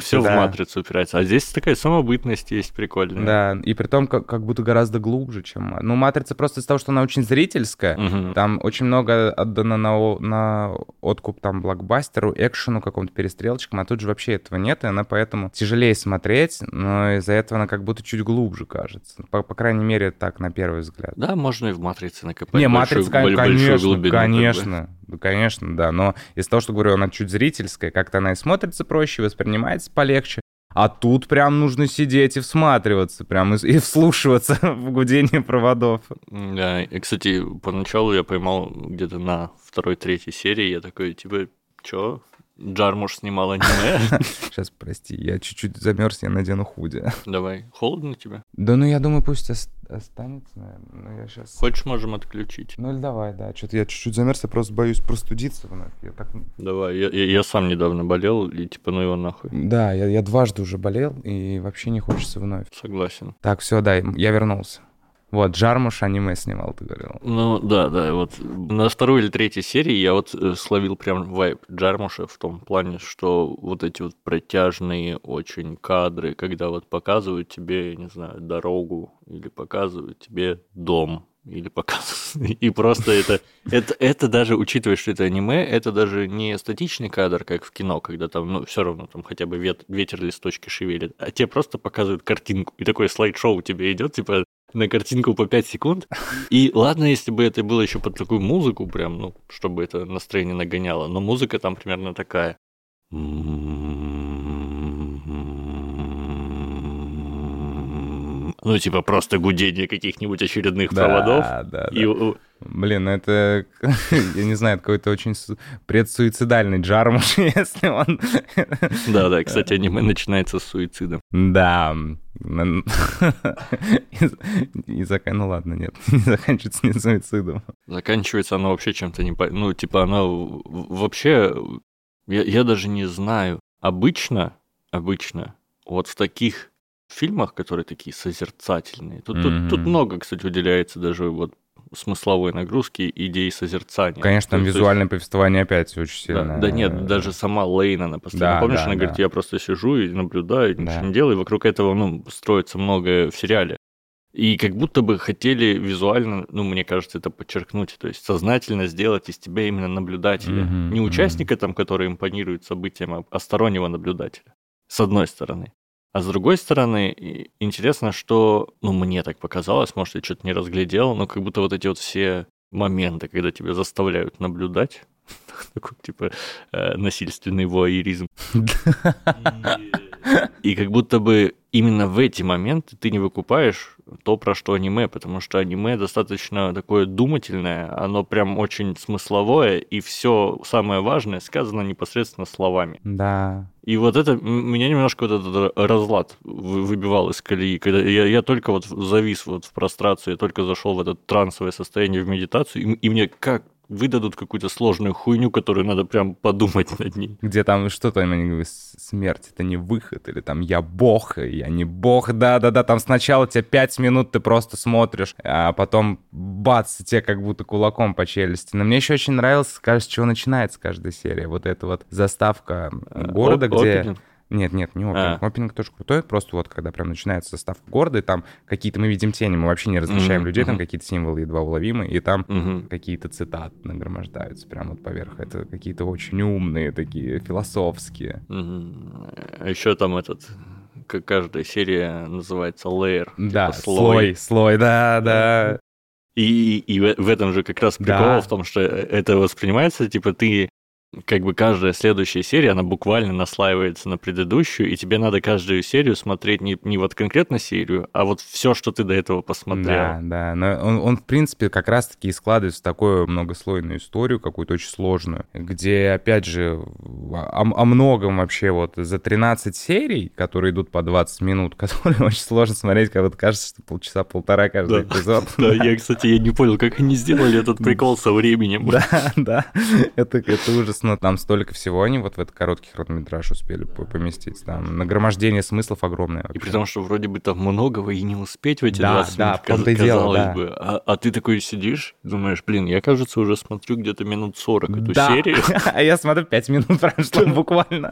вторит все, «Матрице», в да. «Матрицу» упирается. А здесь такая самобытность есть прикольная. Да, и при том, как, как будто гораздо глубже, чем... Ну, «Матрица» просто из-за того, что она очень зрительская, Мгм. там очень много отдано на, на откуп там блокбастеру, экшену, какому-то перестрелочкам, а тут же вообще этого нет, и она поэтому тяжелее смотреть, но из-за этого она как будто чуть глубже кажется. По, по крайней мере, так, на первый взгляд. Да, можно и в «Матрице» накопать Не, большую- матрица, большую конечно, глубину, как бы. Ну, конечно, да. Но из того, что говорю, она чуть зрительская, как-то она и смотрится проще, воспринимается полегче. А тут прям нужно сидеть и всматриваться, прям и, и вслушиваться [LAUGHS] в гудение проводов. Да, и, кстати, поначалу я поймал где-то на второй-третьей серии, я такой, типа, чё, Джармуш снимал аниме. [LAUGHS] Сейчас, прости, я чуть-чуть замерз, я надену худи. Давай, холодно тебе? Да ну я думаю, пусть останется, наверное. Но я сейчас... Хочешь, можем отключить. Ну или давай, да. Что-то я чуть-чуть замерз, я просто боюсь простудиться вновь. Я так... Давай, я, я, я сам недавно болел, и типа ну его нахуй. Да, я, я дважды уже болел, и вообще не хочется вновь. Согласен. Так, все, да, я вернулся. Вот, Джармуш аниме снимал, ты говорил. Ну, да, да, вот на второй или третьей серии я вот э, словил прям вайп Джармуша в том плане, что вот эти вот протяжные очень кадры, когда вот показывают тебе, не знаю, дорогу или показывают тебе дом, или показывают. [LAUGHS] И просто это, это, это даже, учитывая, что это аниме, это даже не статичный кадр, как в кино, когда там, ну, все равно там хотя бы вет, ветер листочки шевелит, а тебе просто показывают картинку. И такое слайд-шоу тебе идет, типа, на картинку по 5 секунд. И ладно, если бы это было еще под такую музыку, прям, ну, чтобы это настроение нагоняло, но музыка там примерно такая. Ну, типа просто гудение каких-нибудь очередных да, проводов. Да, да. И... Блин, ну это, [LAUGHS] я не знаю, какой-то очень предсуицидальный джармуш, [LAUGHS] если он... Да-да, кстати, аниме начинается с суицида. Да. И зак... Ну ладно, нет, [LAUGHS] не заканчивается не суицидом. Заканчивается оно вообще чем-то не... Ну, типа оно вообще... Я, я даже не знаю. Обычно, обычно, вот в таких фильмах, которые такие созерцательные. Тут, mm-hmm. тут, тут много, кстати, уделяется даже вот смысловой нагрузки, идеи созерцания. Конечно, там визуальное есть... повествование опять очень сильно. Да, да нет, даже сама Лейна, она постоянно, да, помнишь, да, она да. говорит, я просто сижу и наблюдаю, ничего да. не делаю, и вокруг этого, ну, строится многое в сериале. И как будто бы хотели визуально, ну, мне кажется, это подчеркнуть, то есть сознательно сделать из тебя именно наблюдателя. Mm-hmm, не участника mm-hmm. там, который импонирует событиям, а, а стороннего наблюдателя. С одной стороны. А с другой стороны, интересно, что, ну, мне так показалось, может, я что-то не разглядел, но как будто вот эти вот все моменты, когда тебя заставляют наблюдать, [LAUGHS] такой, типа, э, насильственный вуайеризм. [LAUGHS] И как будто бы именно в эти моменты ты не выкупаешь то, про что аниме, потому что аниме достаточно такое думательное, оно прям очень смысловое, и все самое важное сказано непосредственно словами. Да. И вот это, меня немножко вот этот разлад выбивал из колеи, когда я, я только вот завис вот в прострации, я только зашел в это трансовое состояние в медитацию, и, и мне как выдадут какую-то сложную хуйню, которую надо прям подумать [LAUGHS] над ней. Где там что-то, они говорят, смерть, это не выход, или там я бог, я не бог, да-да-да, там сначала тебе пять минут ты просто смотришь, а потом бац, тебе как будто кулаком по челюсти. Но мне еще очень нравилось, кажется, с чего начинается каждая серия, вот эта вот заставка э, города, где... Опенинг. Нет, нет, не опенинг. А. Тоже крутой, просто вот когда прям начинается состав города, и там какие-то мы видим тени, мы вообще не различаем mm-hmm. людей, там какие-то символы едва уловимы, и там mm-hmm. какие-то цитаты нагромождаются прямо вот поверх. Это какие-то очень умные такие, философские. Mm-hmm. А еще там этот каждая серия называется layer. Да, типа слой. слой, слой, да, да. И, и в этом же как раз прикол да. в том, что это воспринимается, типа, ты как бы каждая следующая серия, она буквально наслаивается на предыдущую, и тебе надо каждую серию смотреть не, не вот конкретно серию, а вот все, что ты до этого посмотрел. Да, да, но он, он в принципе, как раз-таки и складывается в такую многослойную историю, какую-то очень сложную, где, опять же, о, о многом вообще вот за 13 серий, которые идут по 20 минут, [LAUGHS] которые очень сложно смотреть, как вот кажется, что полчаса-полтора каждый да. эпизод. Да, я, кстати, я не понял, как они сделали этот [LAUGHS] прикол со временем. Да, да, [LAUGHS] это, это ужас но там столько всего они вот в этот короткий хронометраж успели поместить. Там нагромождение смыслов огромное. Вообще. И при том, что вроде бы там многого и не успеть в эти да, 20 да, минут, каз- казалось дело, да. бы. А, а ты такой сидишь, думаешь, блин, я, кажется, уже смотрю где-то минут 40 эту да. серию. [LAUGHS] А я смотрю, 5 минут [LAUGHS] прошло буквально.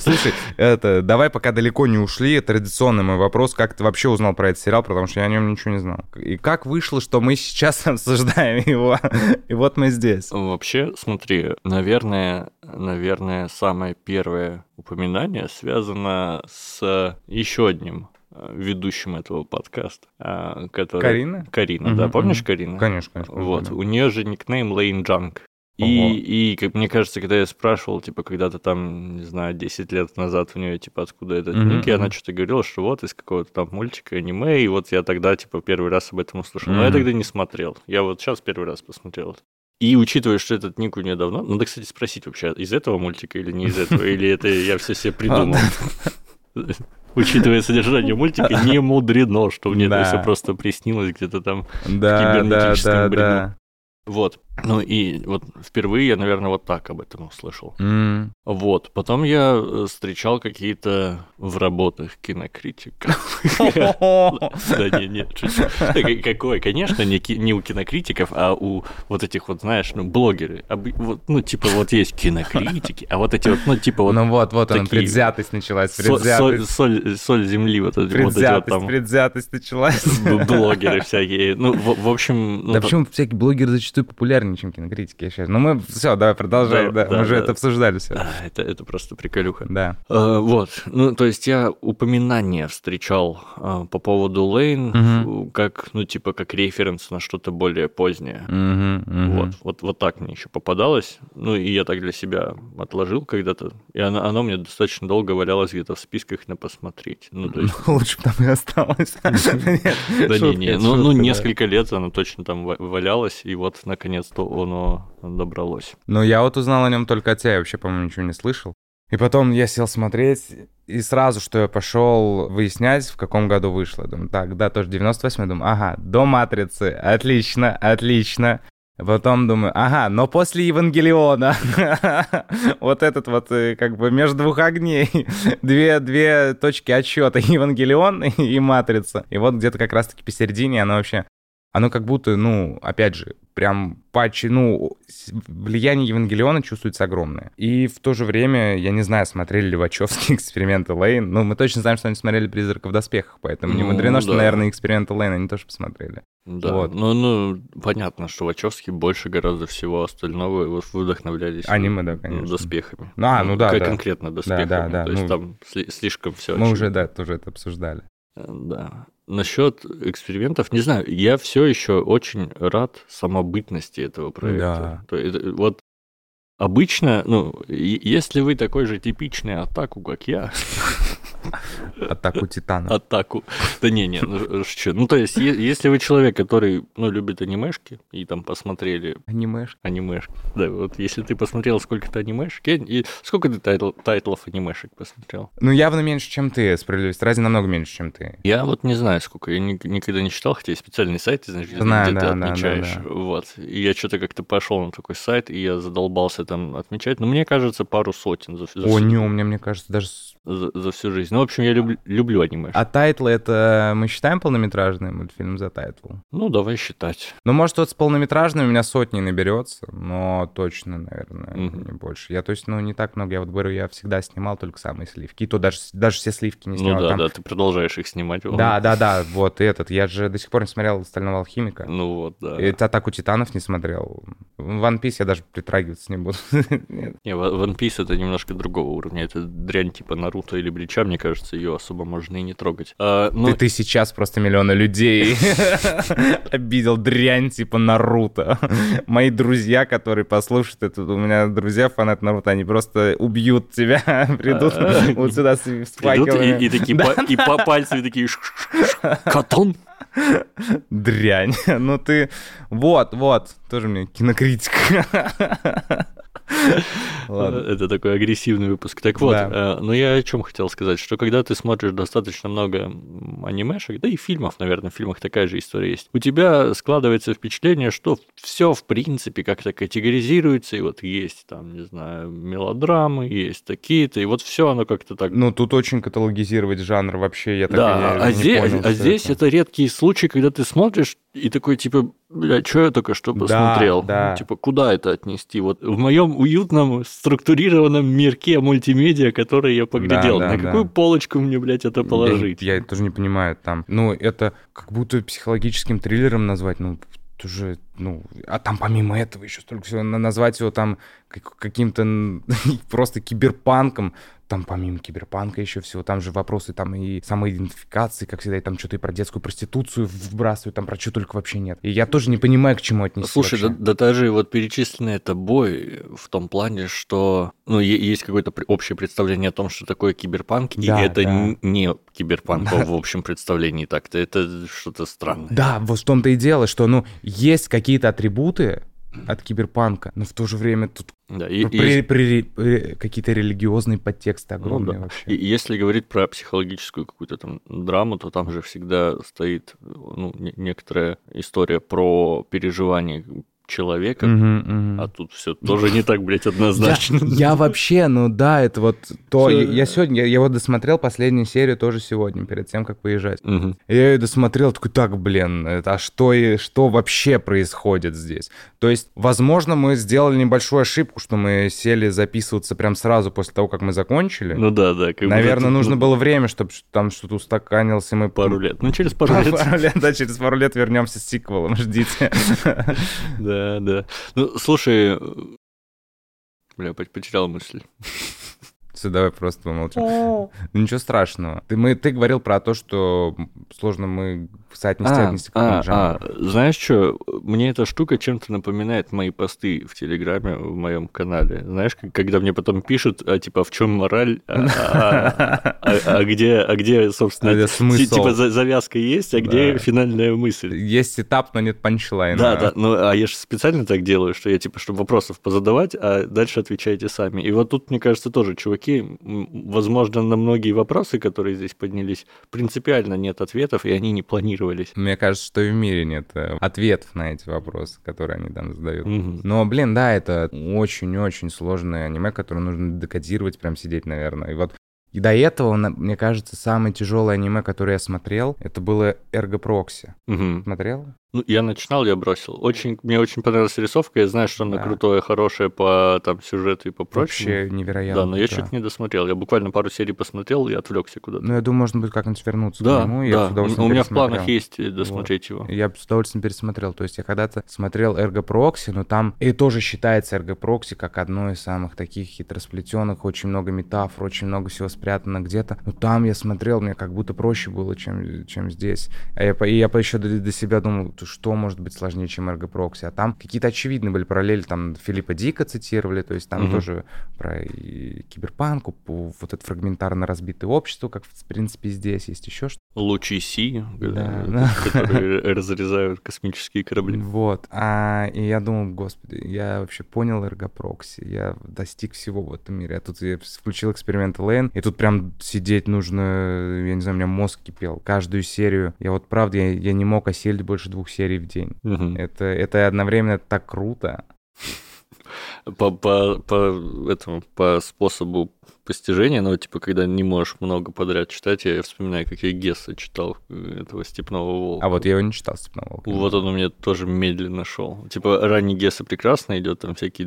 Слушай, это, давай пока далеко не ушли, традиционный мой вопрос, как ты вообще узнал про этот сериал, потому что я о нем ничего не знал. И как вышло, что мы сейчас [LAUGHS] обсуждаем его, и вот мы здесь. Вообще, смотри, наверное, наверное, наверное, самое первое упоминание связано с еще одним э, ведущим этого подкаста, э, который... Карина? Карина, угу, да, помнишь угу. Карина? Конечно, конечно. Вот, у нее же никнейм Лейн Джанк. И, и, как мне кажется, когда я спрашивал, типа, когда-то там, не знаю, 10 лет назад у нее, типа, откуда этот mm-hmm. ник, и она что-то говорила, что вот из какого-то там мультика, аниме, и вот я тогда, типа, первый раз об этом услышал. Mm-hmm. Но я тогда не смотрел. Я вот сейчас первый раз посмотрел. И учитывая, что этот ник у нее давно, надо, кстати, спросить вообще, из этого мультика или не из этого, или это я все себе придумал. [LAUGHS] Учитывая содержание мультика, не мудрено, что мне это все просто приснилось где-то там в кибернетическом бреду. Вот. Ну и вот впервые я, наверное, вот так об этом услышал. Mm. Вот. Потом я э, встречал какие-то в работах кинокритиков. [LAUGHS] Да не, не, какой? Конечно, не у кинокритиков, а у вот этих вот, знаешь, ну, блогеры. Ну, типа вот есть кинокритики, а вот эти вот, ну, типа вот Ну вот, вот он, предвзятость началась. Соль земли вот эти вот там. Предвзятость началась. Блогеры всякие. Ну, в общем... Ну, да почему всякие блогеры зачастую популярны? Популярнее, чем кинокритики, считаю. Ну, мы все, давай продолжай, да, да, да мы же это обсуждали все. Да, это, это просто приколюха. Да. А, вот, ну, то есть я упоминание встречал а, по поводу Лейн, угу. как, ну, типа, как референс на что-то более позднее. Угу, угу. Вот, вот, вот так мне еще попадалось. Ну, и я так для себя отложил когда-то. И оно, оно мне достаточно долго валялось где-то в списках на посмотреть. Ну, то есть... [LAUGHS] Лучше бы там и осталось. [LAUGHS] Да не, не, ну несколько лет оно точно там валялось, и вот, наконец наконец-то оно добралось. Ну, я вот узнал о нем только от тебя, я вообще, по-моему, ничего не слышал. И потом я сел смотреть, и сразу, что я пошел выяснять, в каком году вышло. Думаю, так, да, тоже 98 думаю, ага, до «Матрицы», отлично, отлично. Потом думаю, ага, но после Евангелиона. [LAUGHS] вот этот вот э, как бы между двух огней. [LAUGHS] две, две точки отсчета. [LAUGHS] Евангелион и Матрица. И вот где-то как раз-таки посередине оно вообще оно как будто, ну, опять же, прям патчи, ну, влияние Евангелиона чувствуется огромное. И в то же время, я не знаю, смотрели ли Вачовские [LAUGHS] эксперименты Лейн, но мы точно знаем, что они смотрели «Призрака в доспехах», поэтому ну, не мудрено, да. что, наверное, эксперименты Лейн они тоже посмотрели. Да, вот. ну, ну, понятно, что Вачовски больше гораздо всего остального вот вдохновлялись Аниме, да, конечно. доспехами. Ну, а, ну да, как да. конкретно доспехами. Да, да, да. То есть ну, там слишком все. Мы уже, да, тоже это обсуждали. Э, да. Насчет экспериментов, не знаю, я все еще очень рад самобытности этого проекта. Да. То есть, вот обычно, ну, если вы такой же типичный отаку, как я, [LAUGHS] Атаку Титана. Атаку. Да не, не, ну что, ну то есть, если вы человек, который, ну, любит анимешки, и там посмотрели... Анимешки? Анимешки. Да, вот если ты посмотрел сколько-то анимешек, и сколько ты тайтл, тайтлов анимешек посмотрел? Ну, явно меньше, чем ты, справедливость ради намного меньше, чем ты. Я вот не знаю, сколько, я ни, никогда не читал, хотя есть специальный сайт, знаешь, где, знаю, где да, ты отмечаешь. Да, да. Вот. И я что-то как-то пошел на такой сайт, и я задолбался там отмечать, но мне кажется, пару сотен за, за О, не, у меня, мне кажется, даже за, за всю жизнь. Ну, в общем, я люб, люблю аниме. А тайтлы это мы считаем полнометражный мультфильм за тайтл? Ну, давай считать. Ну, может, вот с полнометражным у меня сотни наберется, но точно, наверное, mm-hmm. не больше. Я, то есть, ну, не так много. Я вот говорю, я всегда снимал только самые сливки. И то даже, даже все сливки не снимал. Ну да, Там... да, ты продолжаешь их снимать. Да, да, да, вот этот. Я же до сих пор не смотрел «Стального алхимика». Ну вот, да. И «Атаку титанов» не смотрел. One Piece я даже притрагиваться не буду. [LAUGHS] Не, One Piece это немножко другого уровня. Это дрянь типа Наруто или Блича, мне кажется, ее особо можно и не трогать. А, ну... ты, ты сейчас просто миллионы людей [LAUGHS] обидел дрянь типа Наруто. Мои друзья, которые послушают это, у меня друзья фанат Наруто, они просто убьют тебя, [LAUGHS] придут а, [LAUGHS] вот сюда с спайками. И такие и пальцами такие катон. Дрянь. Ну ты... Вот, вот. Тоже мне кинокритика. [LAUGHS] Это такой агрессивный выпуск. Так вот, да. э, ну я о чем хотел сказать, что когда ты смотришь достаточно много анимешек, да и фильмов, наверное, в фильмах такая же история есть, у тебя складывается впечатление, что все в принципе как-то категоризируется, и вот есть там, не знаю, мелодрамы, есть такие-то, и вот все оно как-то так... Ну тут очень каталогизировать жанр вообще, я так да, и а не здесь, понял, а здесь это. это редкий случай, когда ты смотришь и такой типа, бля, что я только что посмотрел? Да, да. Типа, куда это отнести? Вот в моем уютном, структурированном мирке мультимедиа, который я поглядел, да, да, на какую да. полочку мне, блядь, это положить? Я, я тоже не понимаю, там, ну, это как будто психологическим триллером назвать, ну, уже, ну, а там помимо этого еще столько всего, назвать его там каким-то [LAUGHS] просто киберпанком, там помимо киберпанка еще всего, там же вопросы там и самоидентификации, как всегда, и там что-то и про детскую проституцию вбрасывают, там про что только вообще нет. И я тоже не понимаю, к чему отнести Слушай, да, вообще. да даже вот перечисленное тобой в том плане, что ну, есть какое-то общее представление о том, что такое киберпанк, Да, и это да. не киберпанк Да. в общем представлении так-то, это что-то странное. Да, вот в том-то и дело, что, ну, есть какие-то атрибуты от киберпанка, но в то же время тут Да, и- и при- при- при- какие-то религиозные подтексты огромные Ну да. вообще. И если говорить про психологическую какую-то там драму, то там же всегда стоит ну, не- некоторая история про переживание человека, Мгм, мгм. а тут все тоже не так, блядь, однозначно. Я, я вообще, ну да, это вот то. Я, я сегодня, я, я вот досмотрел последнюю серию тоже сегодня, перед тем, как выезжать. Мгм. Я ее досмотрел, такой, так, блин, это, а что, и, что вообще происходит здесь? То есть, возможно, мы сделали небольшую ошибку, что мы сели записываться прям сразу после того, как мы закончили. Ну да, да. как бы Наверное, тут, нужно ну, было время, чтобы там что-то устаканился, и мы... пару лет. Ну, через пару [LAUGHS] лет. Пару лет, да, через пару лет вернемся с сиквелом, ждите. [LAUGHS] Да, да. Ну, слушай, э, бля, по- потерял мысль. [LAUGHS] Все, давай просто помолчим. [LAUGHS] Ну, Ничего страшного. Ты, мы, ты говорил про то, что сложно мы соотнести, А, отнести к а, жанру. а, знаешь что, мне эта штука чем-то напоминает мои посты в Телеграме, в моем канале. Знаешь, как- когда мне потом пишут, а типа, в чем мораль, а, а- а- а где, а где, собственно, А смысл? типа за- завязка есть, а где Да. финальная мысль? Есть этап, но нет панчлайна. Да, да, ну а я же специально так делаю, что я типа, чтобы вопросов позадавать, а дальше отвечайте сами. И вот тут, мне кажется, тоже, чуваки, м, возможно, на многие вопросы, которые здесь поднялись, принципиально нет ответов, и они не планировались. Мне кажется, что и в мире нет э, ответов на эти вопросы, которые они там задают. Мгм. Но, блин, да, это очень-очень сложное аниме, которое нужно декодировать, прям сидеть, наверное. И вот и до этого, мне кажется, самое тяжелое аниме, которое я смотрел, это было Эрго Прокси. Мгм. Смотрел? Ну, я начинал, я бросил. Очень, мне очень понравилась рисовка, я знаю, что она Да. крутое, хорошее по там сюжету и по прочему. Вообще невероятно. Да, но я да. что-то не досмотрел. Я буквально пару серий посмотрел и отвлекся куда-то. Ну, я думаю, можно будет как-нибудь вернуться да, к нему. да. удовольствием У меня в планах есть э, досмотреть его. Я с удовольствием пересмотрел. То есть я когда-то смотрел Ergo Proxy, но там и тоже считается Ergo Proxy как одно из самых таких хитросплетенных, очень много метафор, очень много всего спрятано где-то. Но там я смотрел, мне как будто проще было, чем, чем здесь. А я, и я еще до, до себя думал, «Т- что может быть сложнее, чем Proxy. А там какие-то очевидные были параллели, там Филиппа Дика цитировали, то есть там Мгм. тоже про киберпанк, вот это фрагментарно разбитое общество, как в принципе здесь есть еще что Лучи Си, Да, э, да. которые [LAUGHS] разрезают космические корабли. Вот. А, и я думал, господи, я вообще понял эргопрокси, я достиг всего в этом мире. А тут я включил эксперимент Лейн, и тут прям сидеть нужно, я не знаю, у меня мозг кипел. Каждую серию. Я вот правда, я, я не мог осилить больше двух серий в день. Мгм. Это, это одновременно так круто. По, по, по этому, по способу постижения, ну, типа, когда не можешь много подряд читать, я вспоминаю, как я Гесса читал, э, этого Степного Волка. А вот я его не читал, Степного Волка. Вот он у меня тоже медленно шел. Типа, ранний Гесса прекрасно идет, там всякие...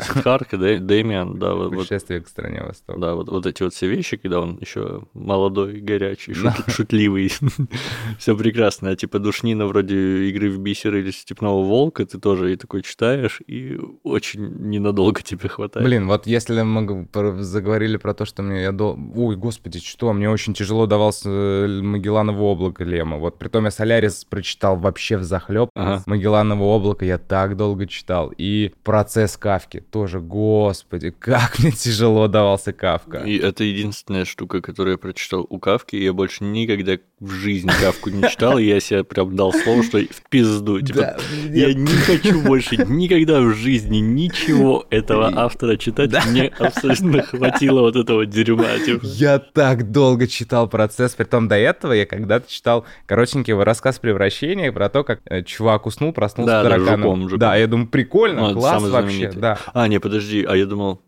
Сиддхартха, Дэ- Дэмиан, да, вот, вот, Путешествие к стране Востока. да, вот, вот эти вот все вещи, когда он еще молодой, горячий, шутливый. [LAUGHS] Все прекрасно. А типа душнина вроде игры в бисер или Степного Волка, ты тоже и такой читаешь, и очень ненадолго тебе хватает. Блин, вот если мы г- про- заговорили про то, что мне я дол... Ой, господи, что, мне очень тяжело давался э, Магелланово облако Лема. Вот притом я Солярис прочитал вообще в захлеб. Ага. Магелланово облако я так долго читал. И процесс Кавки тоже, господи, как мне тяжело давался Кавка. И это единственная штука, которую я прочитал у Кавки. Я больше никогда в жизни Кавку не читал, и я себе прям дал слово, что в пизду. Типа, Я не хочу больше никогда в жизни ничего этого автора читать. Мне абсолютно [LAUGHS] хватило вот этого дерьма. типа. Я так долго читал процесс, притом до этого я когда-то читал коротенький его рассказ превращения про то, как э, чувак уснул, проснулся Да, да, тараканом. жуком, жуком. Да, я думаю, прикольно, Ну, класс вообще, знаменитый. да. А, не, подожди, а я думал,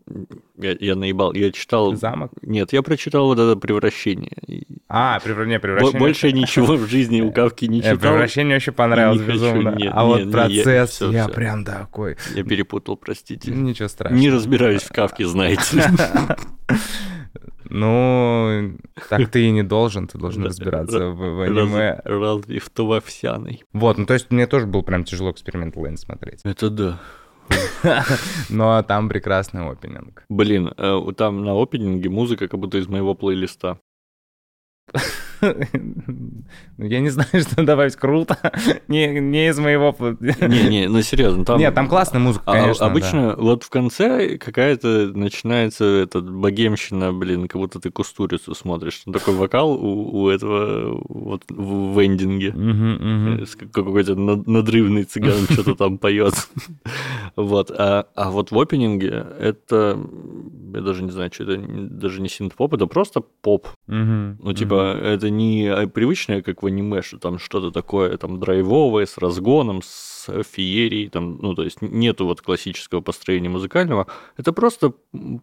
я, я наебал, я читал... Замок? Нет, я прочитал вот это превращение. А, превра- не, бо- превращение. Больше ничего в жизни у [LAUGHS] Кавки не Э, читал. Превращение очень понравилось Не хочу, безумно. нет, а вот процесс, я прям такой. Я перепутал, простите. Ничего страшного. Не разбираюсь в Кавке, знаете. [LAUGHS] Ну, так ты и не должен, ты должен разбираться в, аниме. Разве в то во. Вот, ну то есть мне тоже был прям тяжело эксперимент Лейн смотреть. Это да. [LAUGHS] Но там прекрасный опенинг. Блин, э, там на опенинге музыка как будто из моего плейлиста. Ну, я не знаю, [LAUGHS] что добавить круто. Не, не из моего... Не-не, ну серьезно, там... Нет, там классная музыка, А- конечно. Обычно да. вот в конце какая-то начинается этот богемщина, блин, как будто ты кустурицу смотришь. Там такой вокал у, у этого вот в, в эндинге. Как- Какой-то над- надрывный цыган [LAUGHS] что-то там поет. Вот. А, а вот в опенинге это, я даже не знаю, что это, даже не синт-поп, это просто поп. Мгм, Ну, типа, это не а, привычное, как в аниме, что там что-то такое там драйвовое, с разгоном, с феерией, там, ну, то есть нету вот классического построения музыкального. Это просто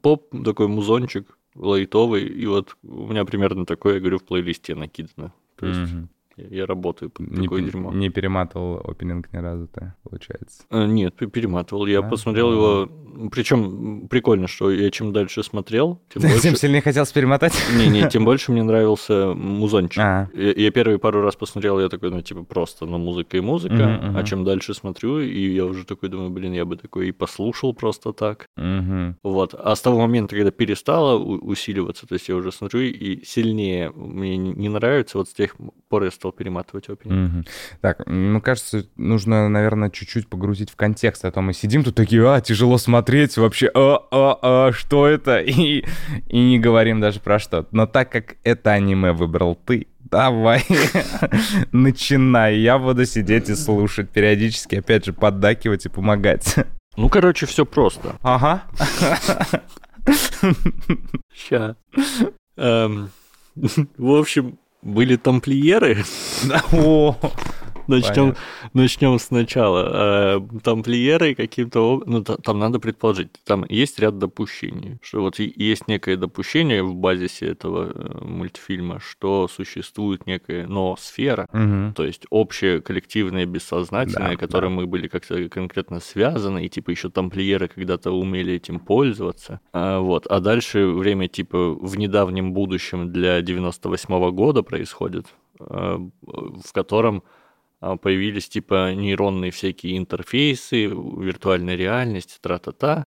поп, такой музончик лайтовый, и вот у меня примерно такое, я говорю, в плейлисте накидано. То есть Мгм. Я, работаю под Не, такое дерьмо. не перематывал опенинг ни разу-то, получается. Э, Нет, пе- перематывал. Я Да? посмотрел Ага. его. Причем прикольно, что я чем дальше смотрел, тем [LAUGHS] Тем больше. сильнее хотелось перемотать? [LAUGHS] Не-не, тем больше мне нравился музончик. А, Я, я первые пару раз посмотрел, я такой, ну, типа, просто, ну, музыка и музыка. А чем дальше смотрю, и я уже такой думаю, блин, я бы такой и послушал просто так. мгм. Вот. А с того момента, когда перестало у- усиливаться, то есть я уже смотрю, и сильнее мне не не нравится, вот с тех пор я стал перематывать опенинг. Мгм. Так, ну, кажется, нужно, наверное, чуть-чуть погрузить в контекст, а то мы сидим тут такие, а, тяжело смотреть, вообще, а, а, а, что это? [LAUGHS] И, и не говорим даже про что. Но так как это аниме выбрал ты, давай, [LAUGHS] начинай. Я буду сидеть и слушать, периодически, опять же, поддакивать и помогать. Ну, короче, все просто. Ага. Ща. Эм, [LAUGHS] В общем, были тамплиеры. [LAUGHS] О, Начнем, начнем сначала. Э, Тамплиеры каким-то ну та- там надо предположить, там есть ряд допущений, что вот есть некое допущение в базисе этого э, мультфильма, что существует некая ноосфера, Мгм. то есть общее коллективное бессознательное, Да, которым мы были как-то конкретно связаны, и типа еще тамплиеры когда-то умели этим пользоваться. А, вот. а дальше время типа в недавнем будущем для 98 года происходит, в котором появились типа нейронные всякие интерфейсы, виртуальная реальность, тра-та-та.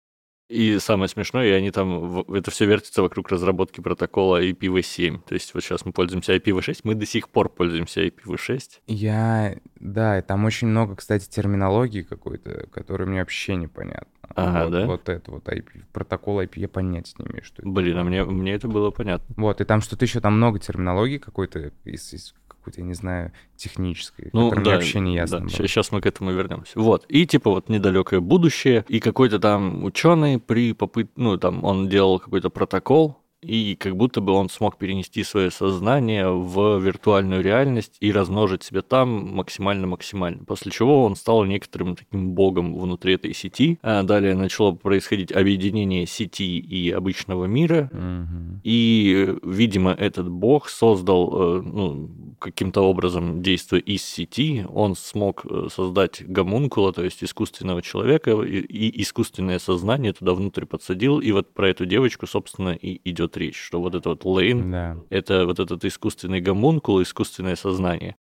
И самое смешное, и они там, это все вертится вокруг разработки протокола IPv7. То есть вот сейчас мы пользуемся IPv6, мы до сих пор пользуемся IPv6. Я, да, и там очень много, кстати, терминологии какой-то, которая мне вообще непонятна. Ага, вот, да? Вот это вот IP, протокол IP, я понятия не имею, что это. Блин, а мне, мне это было понятно. Вот, и там что-то еще, там много терминологии какой-то, из, из какой-то, я не знаю, технической, Ну, которая да, мне вообще не ясно да, было. сейчас мы к этому вернемся. Вот. И типа вот недалекое будущее, и какой-то там ученый при попыт... ну, там он делал какой-то протокол, и как будто бы он смог перенести свое сознание в виртуальную реальность и размножить себя там максимально-максимально. После чего он стал некоторым таким богом внутри этой сети. А далее начало происходить объединение сети и обычного мира, Мгм. и, видимо, этот бог создал, э, ну, каким-то образом, действуя из сети, он смог э, создать гомункула, то есть искусственного человека, и, искусственное сознание туда внутрь подсадил. И вот про эту девочку, собственно, и идет речь, что вот это вот Лейн, Да. это вот этот искусственный гомункул, искусственное сознание.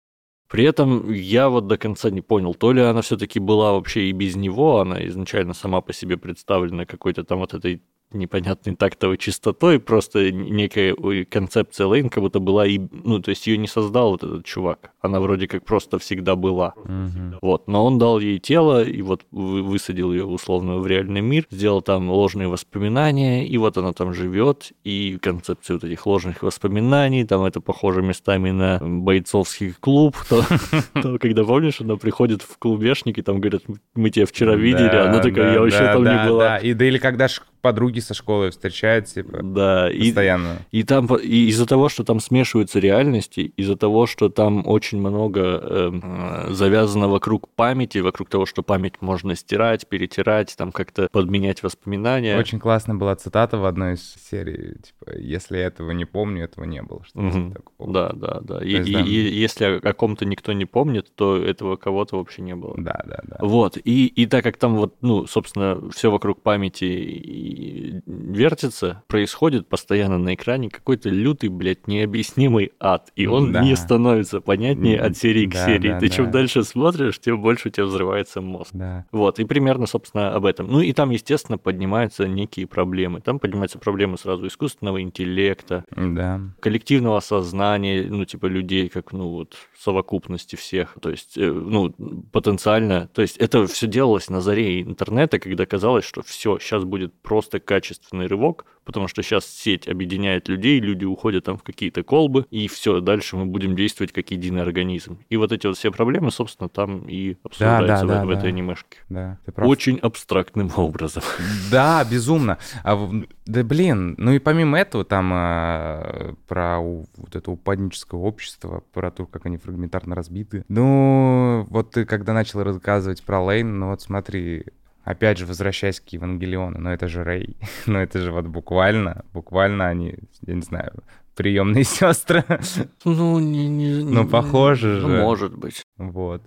При этом я вот до конца не понял, то ли она все-таки была вообще и без него, она изначально сама по себе представлена какой-то там вот этой непонятной тактовой чистотой, просто некая концепция Лейн как будто была и... Ну, то есть ее не создал вот этот чувак. Она вроде как просто всегда была. Мгм. Вот, но он дал ей тело и вот вы- высадил ее условно в реальный мир, сделал там ложные воспоминания, и вот она там живет, и концепция вот этих ложных воспоминаний, там это похоже местами на бойцовский клуб, [LAUGHS] то, когда помнишь, она приходит в клубешник, и там говорят, мы тебя вчера видели, Да, она такая, я вообще там не была. да. И да или когда подруги со школы встречают, типа, Да, и, постоянно. И там по- и из-за того, что там смешиваются реальности, из-за того, что там очень много э, завязано вокруг памяти, вокруг того, что память можно стирать, перетирать, там как-то подменять воспоминания. Очень классная была цитата в одной из серий, типа, если я этого не помню, этого не было. Что-то Мгм. такого. Да, да, да. И, есть, и- да. и если о о ком-то никто не помнит, то этого кого-то вообще не было. Да, да, да. Вот, и, и так как там вот, ну, собственно, все вокруг памяти и вертится, происходит постоянно на экране какой-то лютый, блядь, необъяснимый ад. И он Да. не становится понятнее от серии к Да, серии. да, Ты чем да. дальше смотришь, тем больше у тебя взрывается мозг. Да. Вот, и примерно, собственно, об этом. Ну и там, естественно, поднимаются некие проблемы. Там поднимаются проблемы сразу искусственного интеллекта, Да. коллективного сознания, ну, типа людей, как, ну, вот, совокупности всех. То есть, э, ну, потенциально. То есть, это все делалось на заре интернета, когда казалось, что все, сейчас будет просто качественный рывок, потому что сейчас сеть объединяет людей, люди уходят там в какие-то колбы, и все, дальше мы будем действовать как единый организм. И вот эти вот все проблемы, собственно, там и обсуждаются да, в, в да. этой анимешке. Да, ты прав. Очень абстрактным [LAUGHS] образом. Да, безумно. А, в- да блин, ну и помимо этого там а, про вот это упадническое общество, про то, как они фрагментарно разбиты. Ну, вот ты когда начал рассказывать про Лейн, ну вот смотри, опять же, возвращаясь к Евангелиону, ну это же Рэй, [LAUGHS] ну это же вот буквально, буквально они, я не знаю, приемные [LAUGHS] сестры. Ну, не, не, Ну, похоже ну, же. может быть. Вот.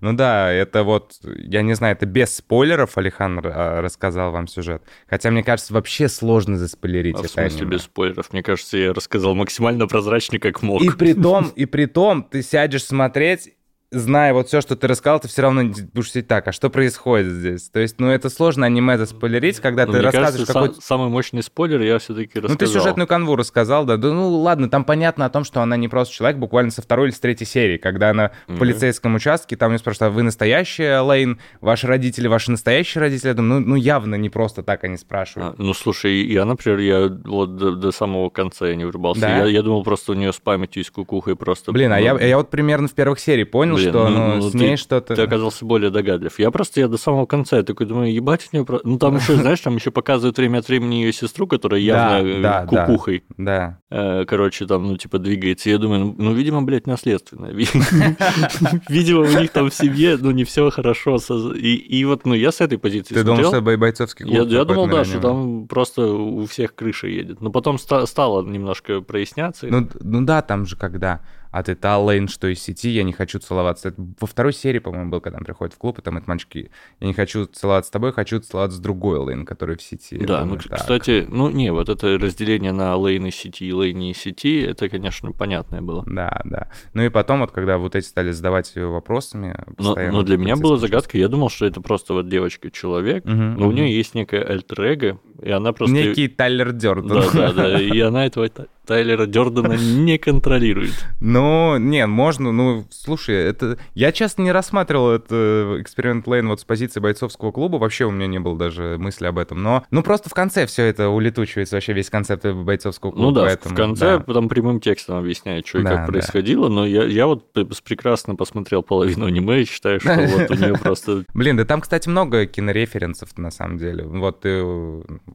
Ну да, это вот, я не знаю, это без спойлеров Александр а, рассказал вам сюжет. Хотя, мне кажется, вообще сложно заспойлерить А в это смысле аниме. без спойлеров? Мне кажется, я рассказал максимально прозрачно, как мог. И при том, [LAUGHS] и при том, ты сядешь смотреть, зная вот все, что ты рассказал, ты все равно будешь сидеть так, а что происходит здесь? То есть, ну это сложно аниме заспойлерить, когда Ну, ты мне рассказываешь какой-то... са- самый мощный спойлер я все-таки рассказал. Ну, ты сюжетную канву рассказал, да. Да, ну, ладно, там понятно о том, что она не просто человек, буквально со второй или с третьей серии, когда она в Мгм. полицейском участке, там ее спрашивают, а вы настоящая Лейн, ваши родители, ваши настоящие родители? Я думаю, ну, ну явно не просто так они спрашивают. А, ну, слушай, я, например, я вот до, до самого конца я не врубался. Да? Я, я думал, просто у нее с памятью и с кукухой просто... Блин, а я, я вот примерно в первых сериях понял, Блин, что ну, ну, с ней что-то... Ты оказался более догадлив. Я просто я до самого конца я такой думаю, ебать у нее... Ну, там еще, [LAUGHS] знаешь, там еще показывают время от времени ее сестру, которая явно э, да, да. кукухой. Да. Э, короче, там, ну, типа, двигается. Я думаю, ну, ну, видимо, блядь, наследственное. Ви- [LAUGHS] Видимо, у них там в семье, ну, не все хорошо. И, вот, ну, я с этой позиции Ты думал, что бойцовский клуб? Я, думал, да, что там просто у всех крыша едет. Но потом ста- стало немножко проясняться. Ну, ну да, там же когда. А ты та Лейн, что из сети, я не хочу целоваться. Это во второй серии, по-моему, был, когда он приходит в клуб, и там этот мальчики, я не хочу целоваться с тобой, хочу целоваться с другой Лейн, которая в сети. Да, думаю, ну, так. кстати, ну, не, вот это разделение на лейны сети и лейни сети, это, конечно, понятное было. Да, да. Ну и потом, вот когда вот эти стали задавать её вопросами Но, постоянно, но для меня была загадкой, я думал, что это просто вот девочка-человек, Мгм, но у мгм. нее есть некая альтер и она просто... Некий Тайлер Дёрден. Да, да, да, и она этого Тайлера Дёрдена [LAUGHS] не контролирует. Ну, не, можно, ну, слушай, это... Я, честно, не рассматривал это эксперимент Лейн вот с позиции бойцовского клуба, вообще у меня не было даже мысли об этом, но... Ну, просто в конце все это улетучивается, вообще весь концепт бойцовского клуба, Ну да, в- поэтому, в конце да. там прямым текстом объясняет, что и Да, как да. происходило, но я, я вот прекрасно посмотрел половину аниме и считаю, что [LAUGHS] вот у нее просто... Блин, да там, кстати, много кинореференсов, на самом деле. Вот ты,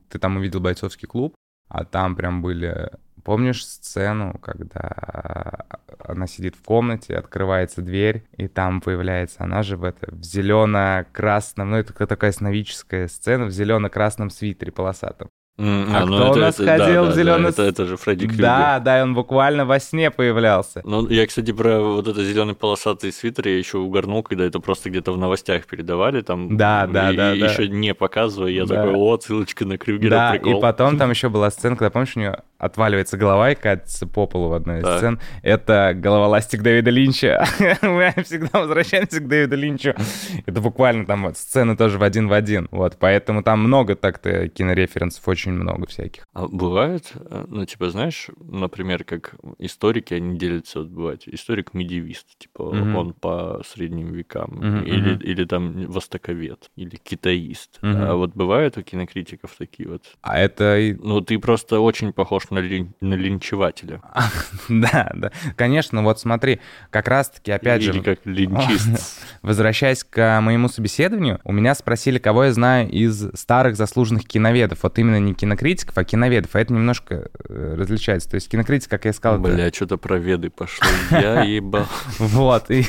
ты там увидел бойцовский клуб, а там прям были... Помнишь сцену, когда она сидит в комнате, открывается дверь, и там появляется она же в, это, в зелено-красном, ну это такая сновидческая сцена, в зелено-красном свитере полосатом. М, А ну кто у это- нас это- да, ходил да, в да, зелёный Это это же Фредди Крюгер. Да, да, и он буквально во сне появлялся. Ну, я, кстати, про вот этот зеленый полосатый свитер я еще угорнул, когда это просто где-то в новостях передавали, там, Да, да, и, да, и да. еще не показывая, я Да. такой, о, ссылочка на Крюгера, Да, прикол. и потом [LAUGHS] там еще была сцена, когда, помнишь, у нее отваливается голова и катится по полу в одной из Так. сцен. Это головоластик Дэвида Линча. [LAUGHS] Мы всегда возвращаемся к Дэвиду Линчу. Это буквально там вот сцены тоже в один в один. Вот, поэтому там много так-то кинореференсов, очень много всяких. А бывает, э, ну, типа, знаешь, например, как историки, они делятся, вот бывает, историк-медиевист, типа, Мгм. он по средним векам, Мгм, или, или там востоковед, или китаист. Мгм. А вот бывают у кинокритиков такие вот? А это... Ну, ты просто очень похож на, лин- на линчевателя. [LAUGHS] Да, да. Конечно, вот смотри, как раз-таки, опять Или же... как линчист. [LAUGHS] Возвращаясь к моему собеседованию, у меня спросили, кого я знаю из старых заслуженных киноведов. Вот именно не кинокритиков, а киноведов. А это немножко э, различается. То есть кинокритик, как я сказал, Бля, что-то про веды пошло. Я [LAUGHS] ебал. Вот, и,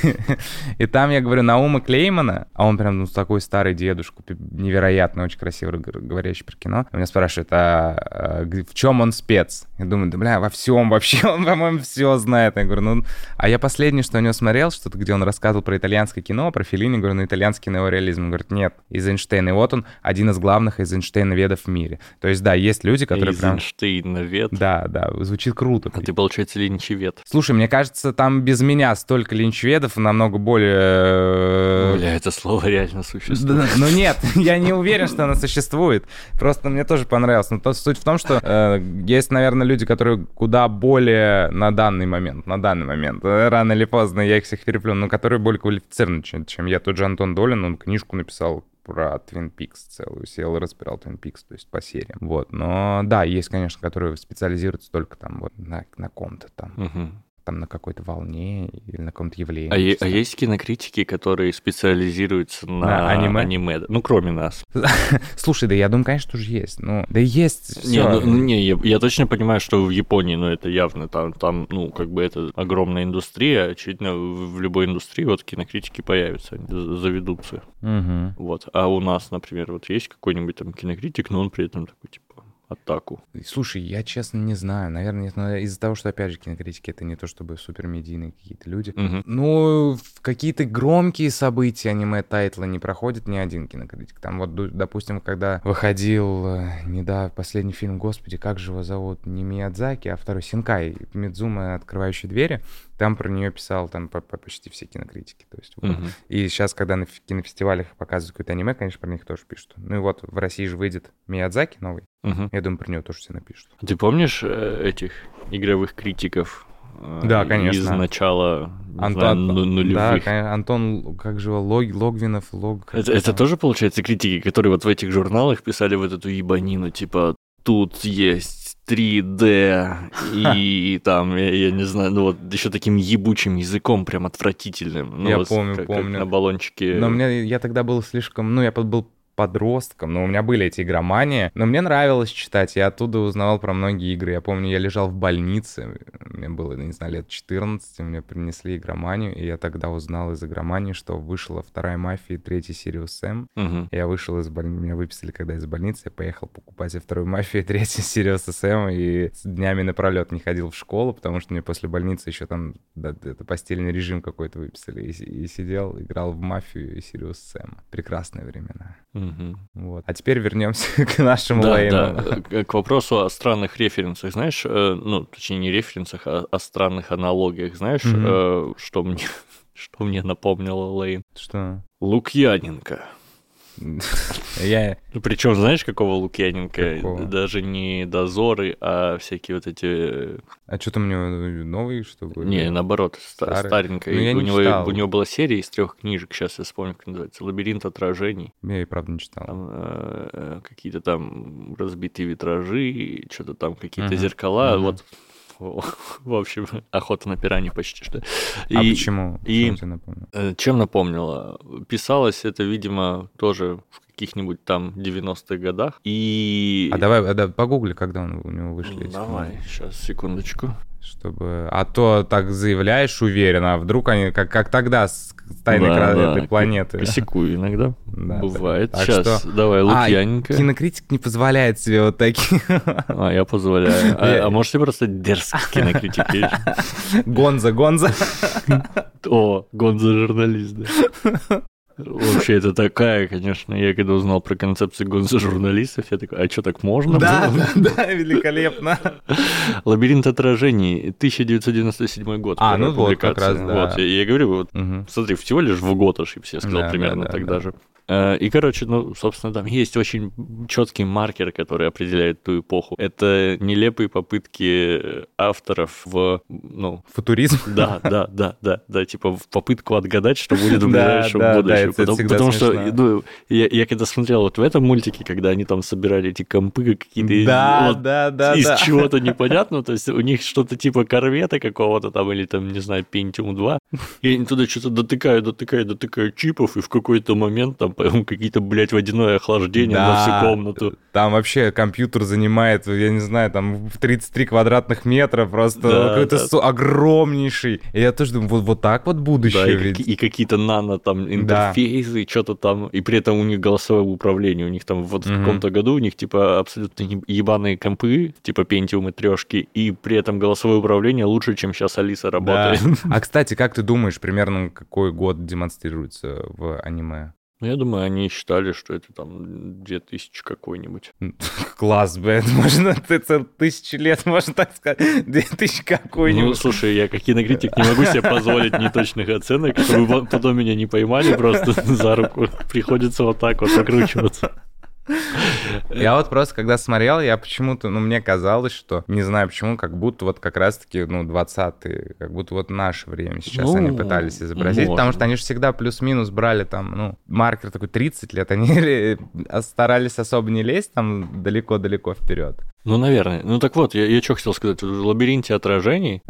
там я говорю Наума Клеймана, а он прям ну, такой старый дедушка, пи- невероятно, очень красиво говорящий про кино. Меня спрашивает, а, а, в чем он спец? Молодец. Я думаю, да, бля, во всем вообще, он, по-моему, все знает. Я говорю, ну... А я последнее, что у него смотрел, что-то, где он рассказывал про итальянское кино, про Филини, говорю, ну, итальянский неореализм. Он говорит, нет, Эйзенштейн. И вот он один из главных Эйзенштейноведов в мире. То есть, да, есть люди, которые прям... Эйзенштейновед. Да, да, звучит круто. А ты, получается, линчевед. Слушай, мне кажется, там без меня столько линчеведов намного более... Бля, это слово реально существует. Ну нет, [LAUGHS] я не уверен, что оно существует. Просто мне тоже понравилось. Но суть в том, что э, есть, наверное, люди, которые куда более на данный момент, на данный момент, э, рано или поздно я их всех переплю, но которые более квалифицированы, чем, я. Тот же Антон Долин, он книжку написал про Twin Peaks целую, сел и разбирал Twin Peaks, то есть по сериям. Вот, но да, есть, конечно, которые специализируются только там вот на, на ком-то там. Угу там на какой-то волне или на каком-то явлении. А, е- а есть кинокритики, которые специализируются на, на аниме? аниме? Ну, кроме нас. [LAUGHS] Слушай, да я думаю, конечно, тоже есть. Ну, да есть. Не, ну, не я, я точно понимаю, что в Японии, ну, это явно там, там, ну, как бы это огромная индустрия. Очевидно, в любой индустрии вот кинокритики появятся, они заведутся. Угу. Вот. А у нас, например, вот есть какой-нибудь там кинокритик, но он при этом такой, типа, отаку? Слушай, я честно не знаю. Наверное, но из-за того, что, опять же, кинокритики это не то чтобы супермедийные какие-то люди. Угу. Ну, в какие-то громкие события аниме-тайтлы не проходит ни один кинокритик. Там вот, допустим, когда выходил, э, не да, последний фильм, господи, как же его зовут? Не Миядзаки, а второй Синкай, Судзумэ, открывающий двери. Там про нее писал там по, по почти все кинокритики. То есть, вот. Мгм. И сейчас, когда на кинофестивалях показывают какое-то аниме, конечно, про них тоже пишут. Ну и вот в России же выйдет Миядзаки новый. Мгм. Я думаю, про него тоже все напишут. Ты помнишь э, этих игровых критиков? э, Да, конечно. Из начала не знаю, Антон, ну- да, нулевых. конечно, Антон, как же его, Лог, Логвинов, Лог... Это, это тоже, получается, критики, которые вот в этих журналах писали вот эту ебанину, типа, тут есть 3D, и там, я, я не знаю, ну вот еще таким ебучим языком, прям отвратительным. Ну, Я вот помню, как- как помню. на баллончике. Но мне, я тогда был слишком, ну, я был подростком, но у меня были эти игромании, но мне нравилось читать, я оттуда узнавал про многие игры. Я помню, я лежал в больнице, мне было, не знаю, лет 14, мне принесли игроманию, и я тогда узнал из игромании, что вышла вторая «Мафия» и третий «Serious Sam». Мгм. Я вышел из больницы, меня выписали когда из больницы, я поехал покупать и вторую «Мафию», и третий «Serious [LAUGHS] Sam», и с днями напролет не ходил в школу, потому что мне после больницы еще там да, это постельный режим какой-то выписали, и, и сидел, играл в «Мафию» и «Сириус Сэма». Прекрасные времена. Мгм. Вот. А теперь вернемся [LAUGHS] к нашему Да, Лейну. да. К- вопросу о странных референсах, знаешь, э, ну, точнее, не референсах, а о странных аналогиях, знаешь, э, что мне, [LAUGHS] что мне напомнило Лейн? Что? Лукьяненко. Я... Ну, причем, знаешь, какого Лукьяненко? Какого? Даже не дозоры, а всякие вот эти... э, А что там у него новый, что ли? Не, наоборот, ста- Старый? старенькая. Ну, я у, не него, читал. у него была серия из трех книжек, сейчас я вспомню, как называется. «Лабиринт отражений». Я и правда не читал. Там э, э, какие-то там разбитые витражи, что-то там какие-то Мгм, зеркала. мгм. Вот, [LAUGHS] в общем, охота на пираньи почти что. а И, почему? и- тебе напомнил? э, чем напомнило? Писалось это, видимо, тоже в каких-нибудь там 90-х годах. И... А давай, а да, погугли, когда он, у него вышли эти Давай, книги, сейчас, секундочку. Чтобы... А то так заявляешь уверенно, а вдруг они, как, как тогда с тайной Да, да, этой планеты. Косяку иногда. Да, Бывает. так Сейчас, что- давай, А, Лукьяненко. кинокритик не позволяет себе вот такие. А, я позволяю. [LAUGHS] А, а можете просто дерзкий кинокритик? Гонза, Гонза. О, Гонза журналист, да. Вообще, это такая, конечно, я когда узнал про концепцию гонза журналистов, я такой, а что, так можно Да, было? да, да, великолепно. Лабиринт отражений, 1997 год. А, ну вот, как раз, да. Вот, я, я говорю, вот, смотри, всего лишь в год ошибся, я сказал Да, примерно да, да, тогда да. же. Э, И, короче, ну, собственно, там есть очень четкий маркер, который определяет ту эпоху. Это нелепые попытки авторов в, ну, Футуризм. Да, да, да, да, да, типа в попытку отгадать, что будет в Да, ближайшем да, да, будущем. это потому потому что ну, я, я когда смотрел вот в этом мультике, когда они там собирали эти компы какие-то из- Да, вот да, да, из да. чего-то непонятного, то есть у них что-то типа корвета какого-то там, или там, не знаю, Pentium 2, и они туда что-то дотыкают, дотыкают, дотыкают чипов, и в какой-то момент там по- какие-то, блядь, водяное охлаждение на Да. всю комнату. Там вообще компьютер занимает, я не знаю, там в 33 квадратных метра, просто Да, какой-то да. су- огромнейший. И я тоже думаю, вот, вот так вот будущее Да, и, ведь. каки- и какие-то нано там интерфейсы, что-то там, и при этом у них голосовое управление, у них там вот в Мгм. каком-то году у них типа абсолютно еб- ебаные компы, типа Pentium и трешки, и при этом голосовое управление лучше, чем сейчас Алиса Да. работает. А, кстати, как ты думаешь, примерно какой год демонстрируется в аниме? Ну, я думаю, они считали, что это там 2000 какой-нибудь. [LAUGHS] Класс, блядь, [LAUGHS] можно тысячи лет, можно так сказать, [LAUGHS] две тысячи Ну, какой-нибудь. слушай, я как кинокритик не могу себе позволить неточных оценок, чтобы потом меня не поймали просто за руку. Приходится вот так вот выкручиваться. Я вот просто, когда смотрел, я почему-то, ну, мне казалось, что, не знаю почему, как будто вот как раз-таки, ну, 20-е, как будто вот наше время сейчас Ну, они пытались изобразить, потому можно. что они же всегда плюс-минус брали там, ну, маркер такой 30 лет, они [LAUGHS] старались особо не лезть там далеко-далеко вперед. Ну, наверное. Ну, так вот, я, я что хотел сказать. В лабиринте отражений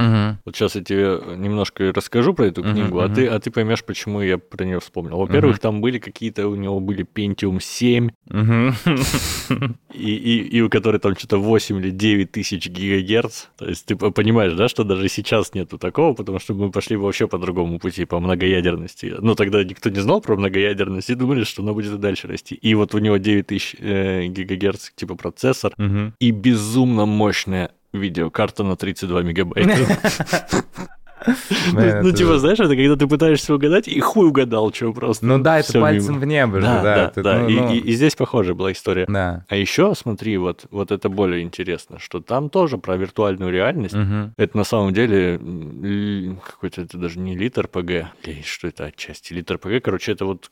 Вот сейчас я тебе немножко расскажу про эту книгу, а мгм. ты, а ты поймешь, почему я про нее вспомнил. Во-первых, там были какие-то, у него были Pentium 7, Мгм. и, и, и у которой там что-то 8 или 9 тысяч гигагерц. То есть ты по- понимаешь, да, что даже сейчас нету такого, потому что мы пошли вообще по другому пути, по многоядерности. Ну, тогда никто не знал про многоядерность и думали, что она будет и дальше расти. И вот у него 9 тысяч э, гигагерц типа процессор Мгм. и безумно мощная видеокарта на 32 мегабайта. Ну, типа, знаешь, это когда ты пытаешься угадать, и хуй угадал, что просто. Ну да, это пальцем в небо же, Да, да. ну, И, ну, и- здесь похожая была история. Да. А еще, смотри, вот, вот это более интересно, что там тоже про виртуальную реальность. Это на самом деле какой-то, это даже не литр ПГ, что это отчасти, литр ПГ, короче, это вот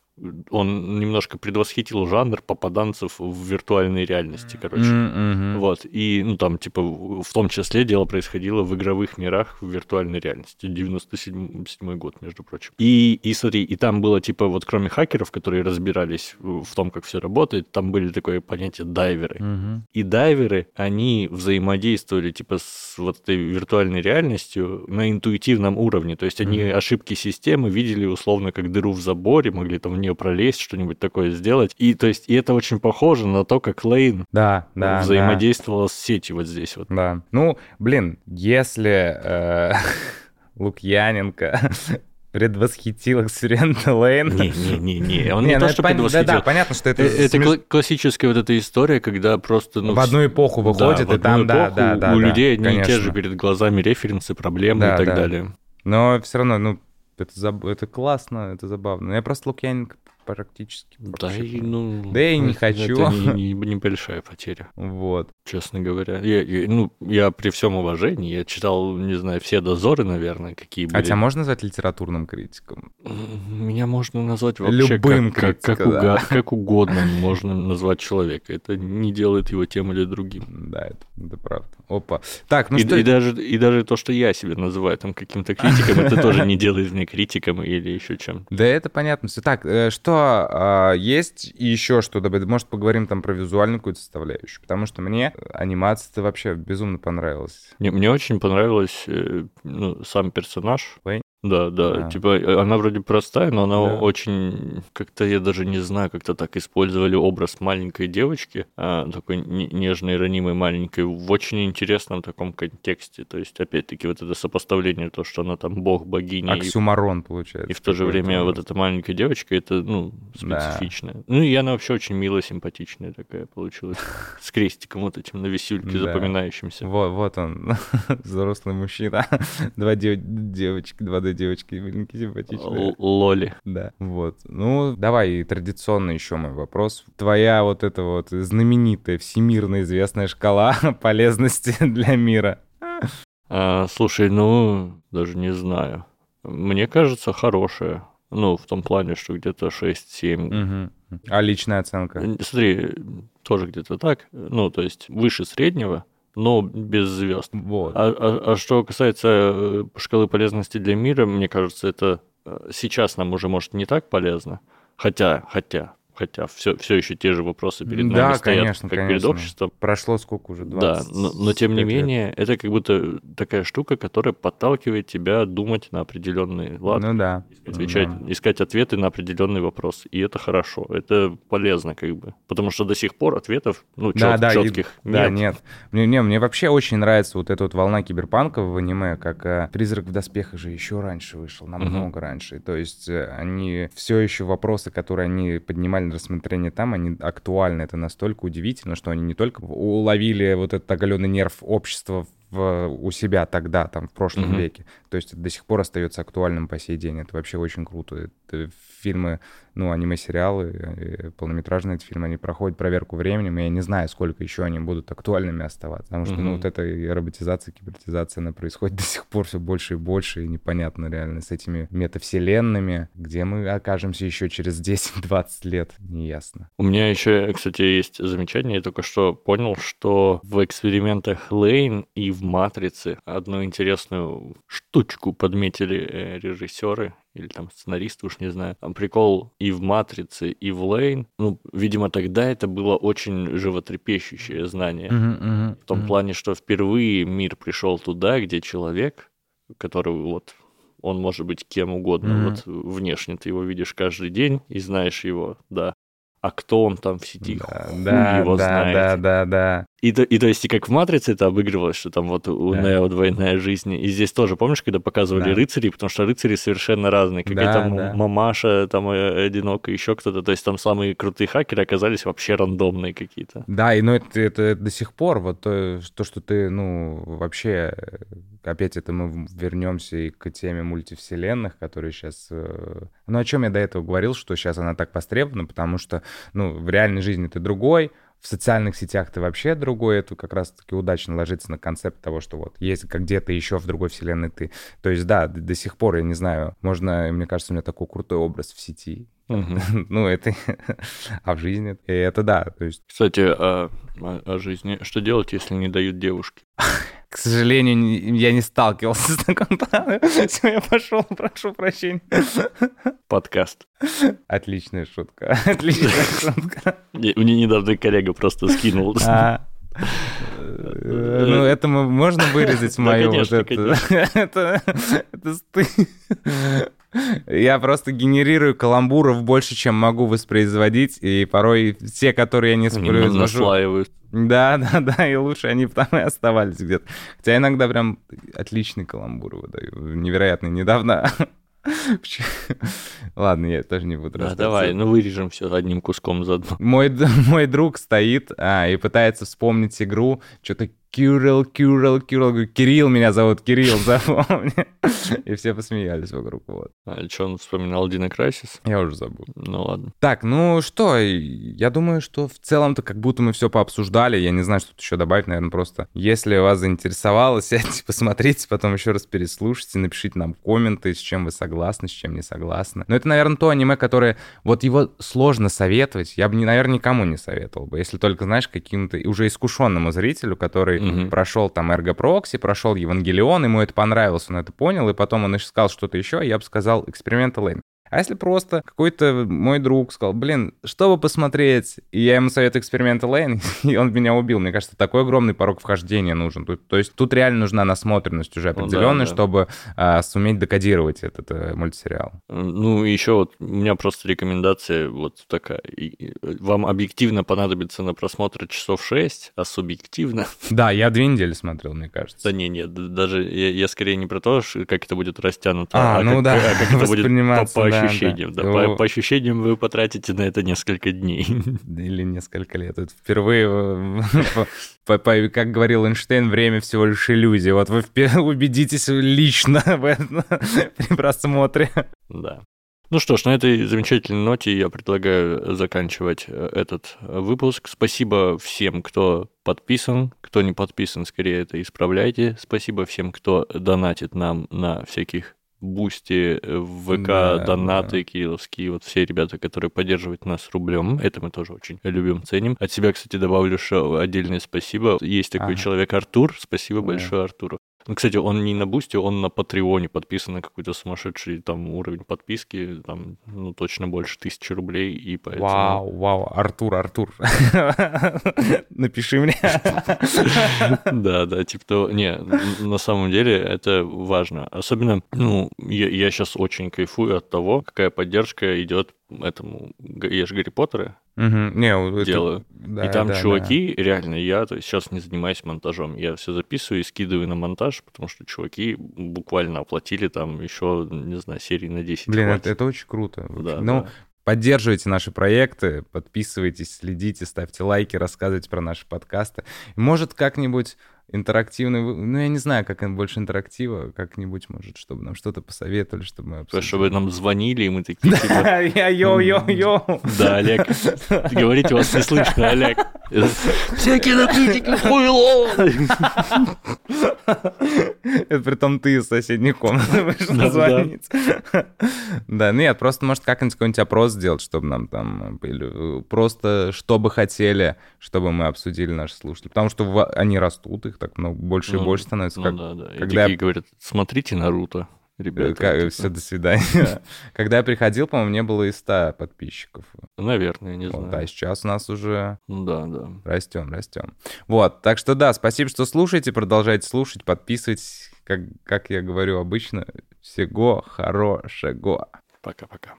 он немножко предвосхитил жанр попаданцев в виртуальной реальности, короче. Мгм. Вот, и, ну, там, типа, в том числе дело происходило в игровых мирах в виртуальной реальности. 97 год, между прочим. И, и смотри, и там было, типа, вот кроме хакеров, которые разбирались в том, как все работает, там были такое понятие дайверы. Мгм. И дайверы, они взаимодействовали, типа, с вот этой виртуальной реальностью на интуитивном уровне. То есть они Мгм. ошибки системы видели условно как дыру в заборе, могли там в нее пролезть, что-нибудь такое сделать. И, то есть, и это очень похоже на то, как Лейн Да, да, да. взаимодействовала с сетью вот здесь вот. Да. Ну, блин, если э, [LAUGHS] Лукьяненко предвосхитил эксперимент Лейн... Не-не-не, [LAUGHS] он Не, не ну то, это что пон- предвосхитил. Да, да, понятно, что это... Э, Это кла- классическая вот эта история, когда просто... Ну, В одну эпоху да, выходит, в и там, да, эпоху да, да. У да, людей одни и те же перед глазами референсы, проблемы Да, и так да. далее. Но все равно, ну, это, заб- это классно, это забавно. Я просто Лукьяненко практически... Да и, ну... Да и не хочу. Это не- не- небольшая потеря, Вот. честно говоря. Я, я- ну, я при всем уважении, я читал, не знаю, все дозоры, наверное, какие были. Хотя можно назвать литературным критиком? Меня можно назвать вообще Любым как, как, как критиком, да. уга- как [LAUGHS] угодно можно назвать человека. Это не делает его тем или другим. Да, это, это правда. Опа. Так, ну и, что... и даже, и даже то, что я себя называю там каким-то критиком, это тоже не делает меня критиком или еще чем. Да, это понятно. Всё. Так, э, что а, есть и еще что добавить? Может, поговорим там про визуальную какую-то составляющую? Потому что мне анимация-то вообще безумно понравилась. Мне, мне очень понравилась э, ну, сам персонаж. Уэйн? Да, да, Да. типа э, она вроде простая, но она Да. очень, как-то я даже не знаю, как-то так использовали образ маленькой девочки, а, такой не- нежной, ранимой маленькой, в очень интересном таком контексте. То есть, опять-таки, вот это сопоставление, то, что она там бог, богиня, и Оксюмарон, получается. И в то же время вот эта маленькая девочка, это, ну, Да. специфичная. Ну, и она вообще очень милая, симпатичная такая получилась. [LAUGHS] С крестиком вот этим на висюльке Да. запоминающимся. Вот, вот он, [LAUGHS] взрослый мужчина. [LAUGHS] Два дев- девочки, два две девочки, маленькие, симпатичные. Лоли. Да, вот. Ну, давай традиционно еще мой вопрос. Твоя вот эта вот знаменитая, всемирно известная шкала [LAUGHS] полезности для мира. А, слушай, ну, даже не знаю. Мне кажется, хорошая. Ну, в том плане, что где-то 6-7. Мгм. А личная оценка? Смотри, тоже где-то так. Ну, то есть выше среднего, но без звезд. Вот. А, а- а что касается э, шкалы полезности для мира, мне кажется, это э, сейчас нам уже, может, не так полезно. Хотя, хотя, хотя все, все еще те же вопросы перед Да, нами стоят, конечно, как перед конечно. обществом. Прошло сколько уже? Да, 20 но, но тем не менее, это как будто такая штука, которая подталкивает тебя думать на определенный лад, Ну да. отвечать, да. искать ответы на определенный вопрос. И это хорошо, это полезно как бы. Потому что до сих пор ответов, ну, Да, чет- да, и- четких да, нет. нет. Мне, не, мне вообще очень нравится вот эта вот волна киберпанка в аниме, как э, «Призрак в доспехах» же еще раньше вышел, намного раньше. То есть э, они все еще вопросы, которые они поднимали на рассмотрение там, они актуальны. Это настолько удивительно, что они не только уловили вот этот оголенный нерв общества в, у себя тогда, там, в прошлом Мгм. веке. То есть это до сих пор остается актуальным по сей день. Это вообще очень круто. Это фильмы, ну, аниме-сериалы, э, полнометражные фильмы, они проходят проверку временем, и я не знаю, сколько еще они будут актуальными оставаться. Потому что, ну, Мгм. вот эта роботизация, кибернетизация, она происходит до сих пор все больше и больше, и непонятно реально с этими метавселенными, где мы окажемся еще через 10-20 лет, неясно. У меня еще, кстати, есть замечание. Я только что понял, что в экспериментах Лейн и в Матрице одну интересную штучку подметили э, режиссеры или там сценаристы, уж не знаю. Там прикол и в Матрице, и в Лейн. Ну, видимо, тогда это было очень животрепещущее знание. В том плане, что впервые мир пришел туда, где человек, который вот он может быть кем угодно. Мгм. Вот внешне ты его видишь каждый день и знаешь его, да. А кто он там в сети? Да, хуй да, его да, знает. да, да, да. И, то, и то есть и как в «Матрице» это обыгрывалось, что там вот у Да. Нео двойная жизнь. И здесь тоже, помнишь, когда показывали Да. рыцарей, потому что рыцари совершенно разные. Какая-то Да, да. мамаша, там э, одинокая, еще кто-то. То есть там самые крутые хакеры оказались вообще рандомные какие-то. Да, и ну это, это до сих пор, вот то, то, что ты, ну, вообще, э, опять это мы вернемся и к теме мультивселенных, которые сейчас... Ну, о чем я до этого говорил, что сейчас она так востребована, потому что, ну, в реальной жизни ты другой, в социальных сетях ты вообще другой, это как раз-таки удачно ложится на концепт того, что вот есть как где-то еще в другой вселенной ты. То есть, да, до, сих пор, я не знаю, можно, мне кажется, у меня такой крутой образ в сети. Мгм. [LAUGHS] Ну, это... А в жизни... Это да, то есть Кстати, о, о- о жизни. Что делать, если не дают девушки? [LAUGHS] К сожалению, я не сталкивался [LAUGHS] с планом. Все, я пошел, прошу прощения. Подкаст. Отличная шутка. Отличная шутка. Не- Мне недавно коллега просто скинул. А, э, Ну, это можно вырезать мою вот. Это это стыд. Я просто генерирую каламбуров больше, чем могу воспроизводить, и порой те, которые я не воспроизвожу... наслаивают. Да, [LAUGHS] да, да, и лучше они там и оставались где-то. Хотя иногда прям отличный каламбур выдаю. Невероятный. Недавно... [LAUGHS] Ладно, я тоже не буду Да, давай, ну вырежем все одним куском заодно. Мой, [LAUGHS] мой друг стоит а, и пытается вспомнить игру. Что-то Кирилл, Кирилл, Кирилл. Говорю, Кирилл меня зовут, Кирилл, запомни. И все посмеялись вокруг. Вот. А что он вспоминал Дина Крайсис? Я уже забыл. Ну ладно. Так, ну что, я думаю, что в целом-то как будто мы все пообсуждали. Я не знаю, что тут еще добавить, наверное, просто. Если вас заинтересовало, [LAUGHS] сядьте, посмотрите, потом еще раз переслушайте, напишите нам комменты, с чем вы согласны, с чем не согласны. Но это, наверное, то аниме, которое... Вот его сложно советовать. Я бы, наверное, никому не советовал бы. Если только, знаешь, каким-то уже искушенному зрителю, который Мгм. прошел там Эрго Прокси, прошел Евангелион, ему это понравилось, он это понял, и потом он искал что-то еще, я бы сказал, эксперимент Лейн. А если просто какой-то мой друг сказал, блин, что бы посмотреть, и я ему советую эксперимент Лейн, [LAUGHS] и он меня убил. Мне кажется, такой огромный порог вхождения нужен. Тут- то есть тут реально нужна насмотренность уже Ну да, определенная, да. чтобы а, суметь декодировать этот э, мультсериал. Ну, еще вот у меня просто рекомендация вот такая. Вам объективно понадобится на просмотр часов 6, а субъективно... [LAUGHS] Да, я две недели смотрел, мне Да кажется. не, нет, даже я, я скорее не про то, как это будет растянуто, А, ну как, да, а как [LAUGHS] это будет по, по да, ощущениям. да. Да, По, О. по ощущениям вы потратите на это несколько дней. [LAUGHS] Или несколько лет. Это впервые, э, [LAUGHS] как говорил Эйнштейн, время всего лишь иллюзия. Вот вы [LAUGHS] убедитесь лично в этом при просмотре. Да. Ну что ж, на этой замечательной ноте я предлагаю заканчивать э, этот э, выпуск. Спасибо всем, кто подписан. Кто не подписан, скорее это исправляйте. Спасибо всем, кто донатит нам на всяких Бусти, э, ВК, Да, донаты да. кирилловские, вот все ребята, которые поддерживают нас рублем, это мы тоже очень любим, ценим. От себя, кстати, добавлю, что отдельное спасибо. Есть такой Ага. человек Артур, спасибо Да. большое Артуру. Ну, кстати, он не на Бусти, он на Патреоне подписан на какой-то сумасшедший там уровень подписки, там, ну, точно больше тысячи рублей, и поэтому... Вау, вау, Артур, Артур, [LAUGHS] напиши мне. [LAUGHS] Да, да, типа того. Не, на самом деле это важно. Особенно, ну, я сейчас очень кайфую от того, какая поддержка идет этому... Я же Гарри Поттера Мгм. Не, вот это- делаю. да, и там да, чуваки, реально, я то есть, сейчас не занимаюсь монтажом. Я все записываю и скидываю на монтаж, потому что чуваки буквально оплатили там еще, не знаю, серии на 10. да. Блин, хватит. это, это очень круто. Да, ну, да. поддерживайте наши проекты, подписывайтесь, следите, ставьте лайки, рассказывайте про наши подкасты. Может, как-нибудь интерактивный... вы- Ну, я не знаю, как им больше интерактива, как-нибудь, может, чтобы нам что-то посоветовали, чтобы мы обсудили. чтобы нам звонили, и мы такие, типа, [LAUGHS] Я йо-йо-йо. да, Олег, говорите, вас не слышно, Олег. Все кинокритики хуйло! Это при том ты из соседней комнаты вышел Да, звонить. Да, нет, просто может как-нибудь какой-нибудь опрос сделать, чтобы нам там были, э, просто что бы хотели, чтобы мы обсудили наши слушатели. Потому что они растут, их так много, больше и Ну, больше становится. Ну как- да, да. И когда- такие говорят, смотрите Наруто, ребята. все, Типа, до свидания. [LAUGHS] Когда я приходил, по-моему, не было и 100 подписчиков. Наверное, не Вот, знаю. а сейчас у нас уже Ну Да, да. растем, растем. Вот, так что да, спасибо, что слушаете, продолжайте слушать, подписывайтесь, как, как я говорю обычно, всего хорошего. Пока-пока.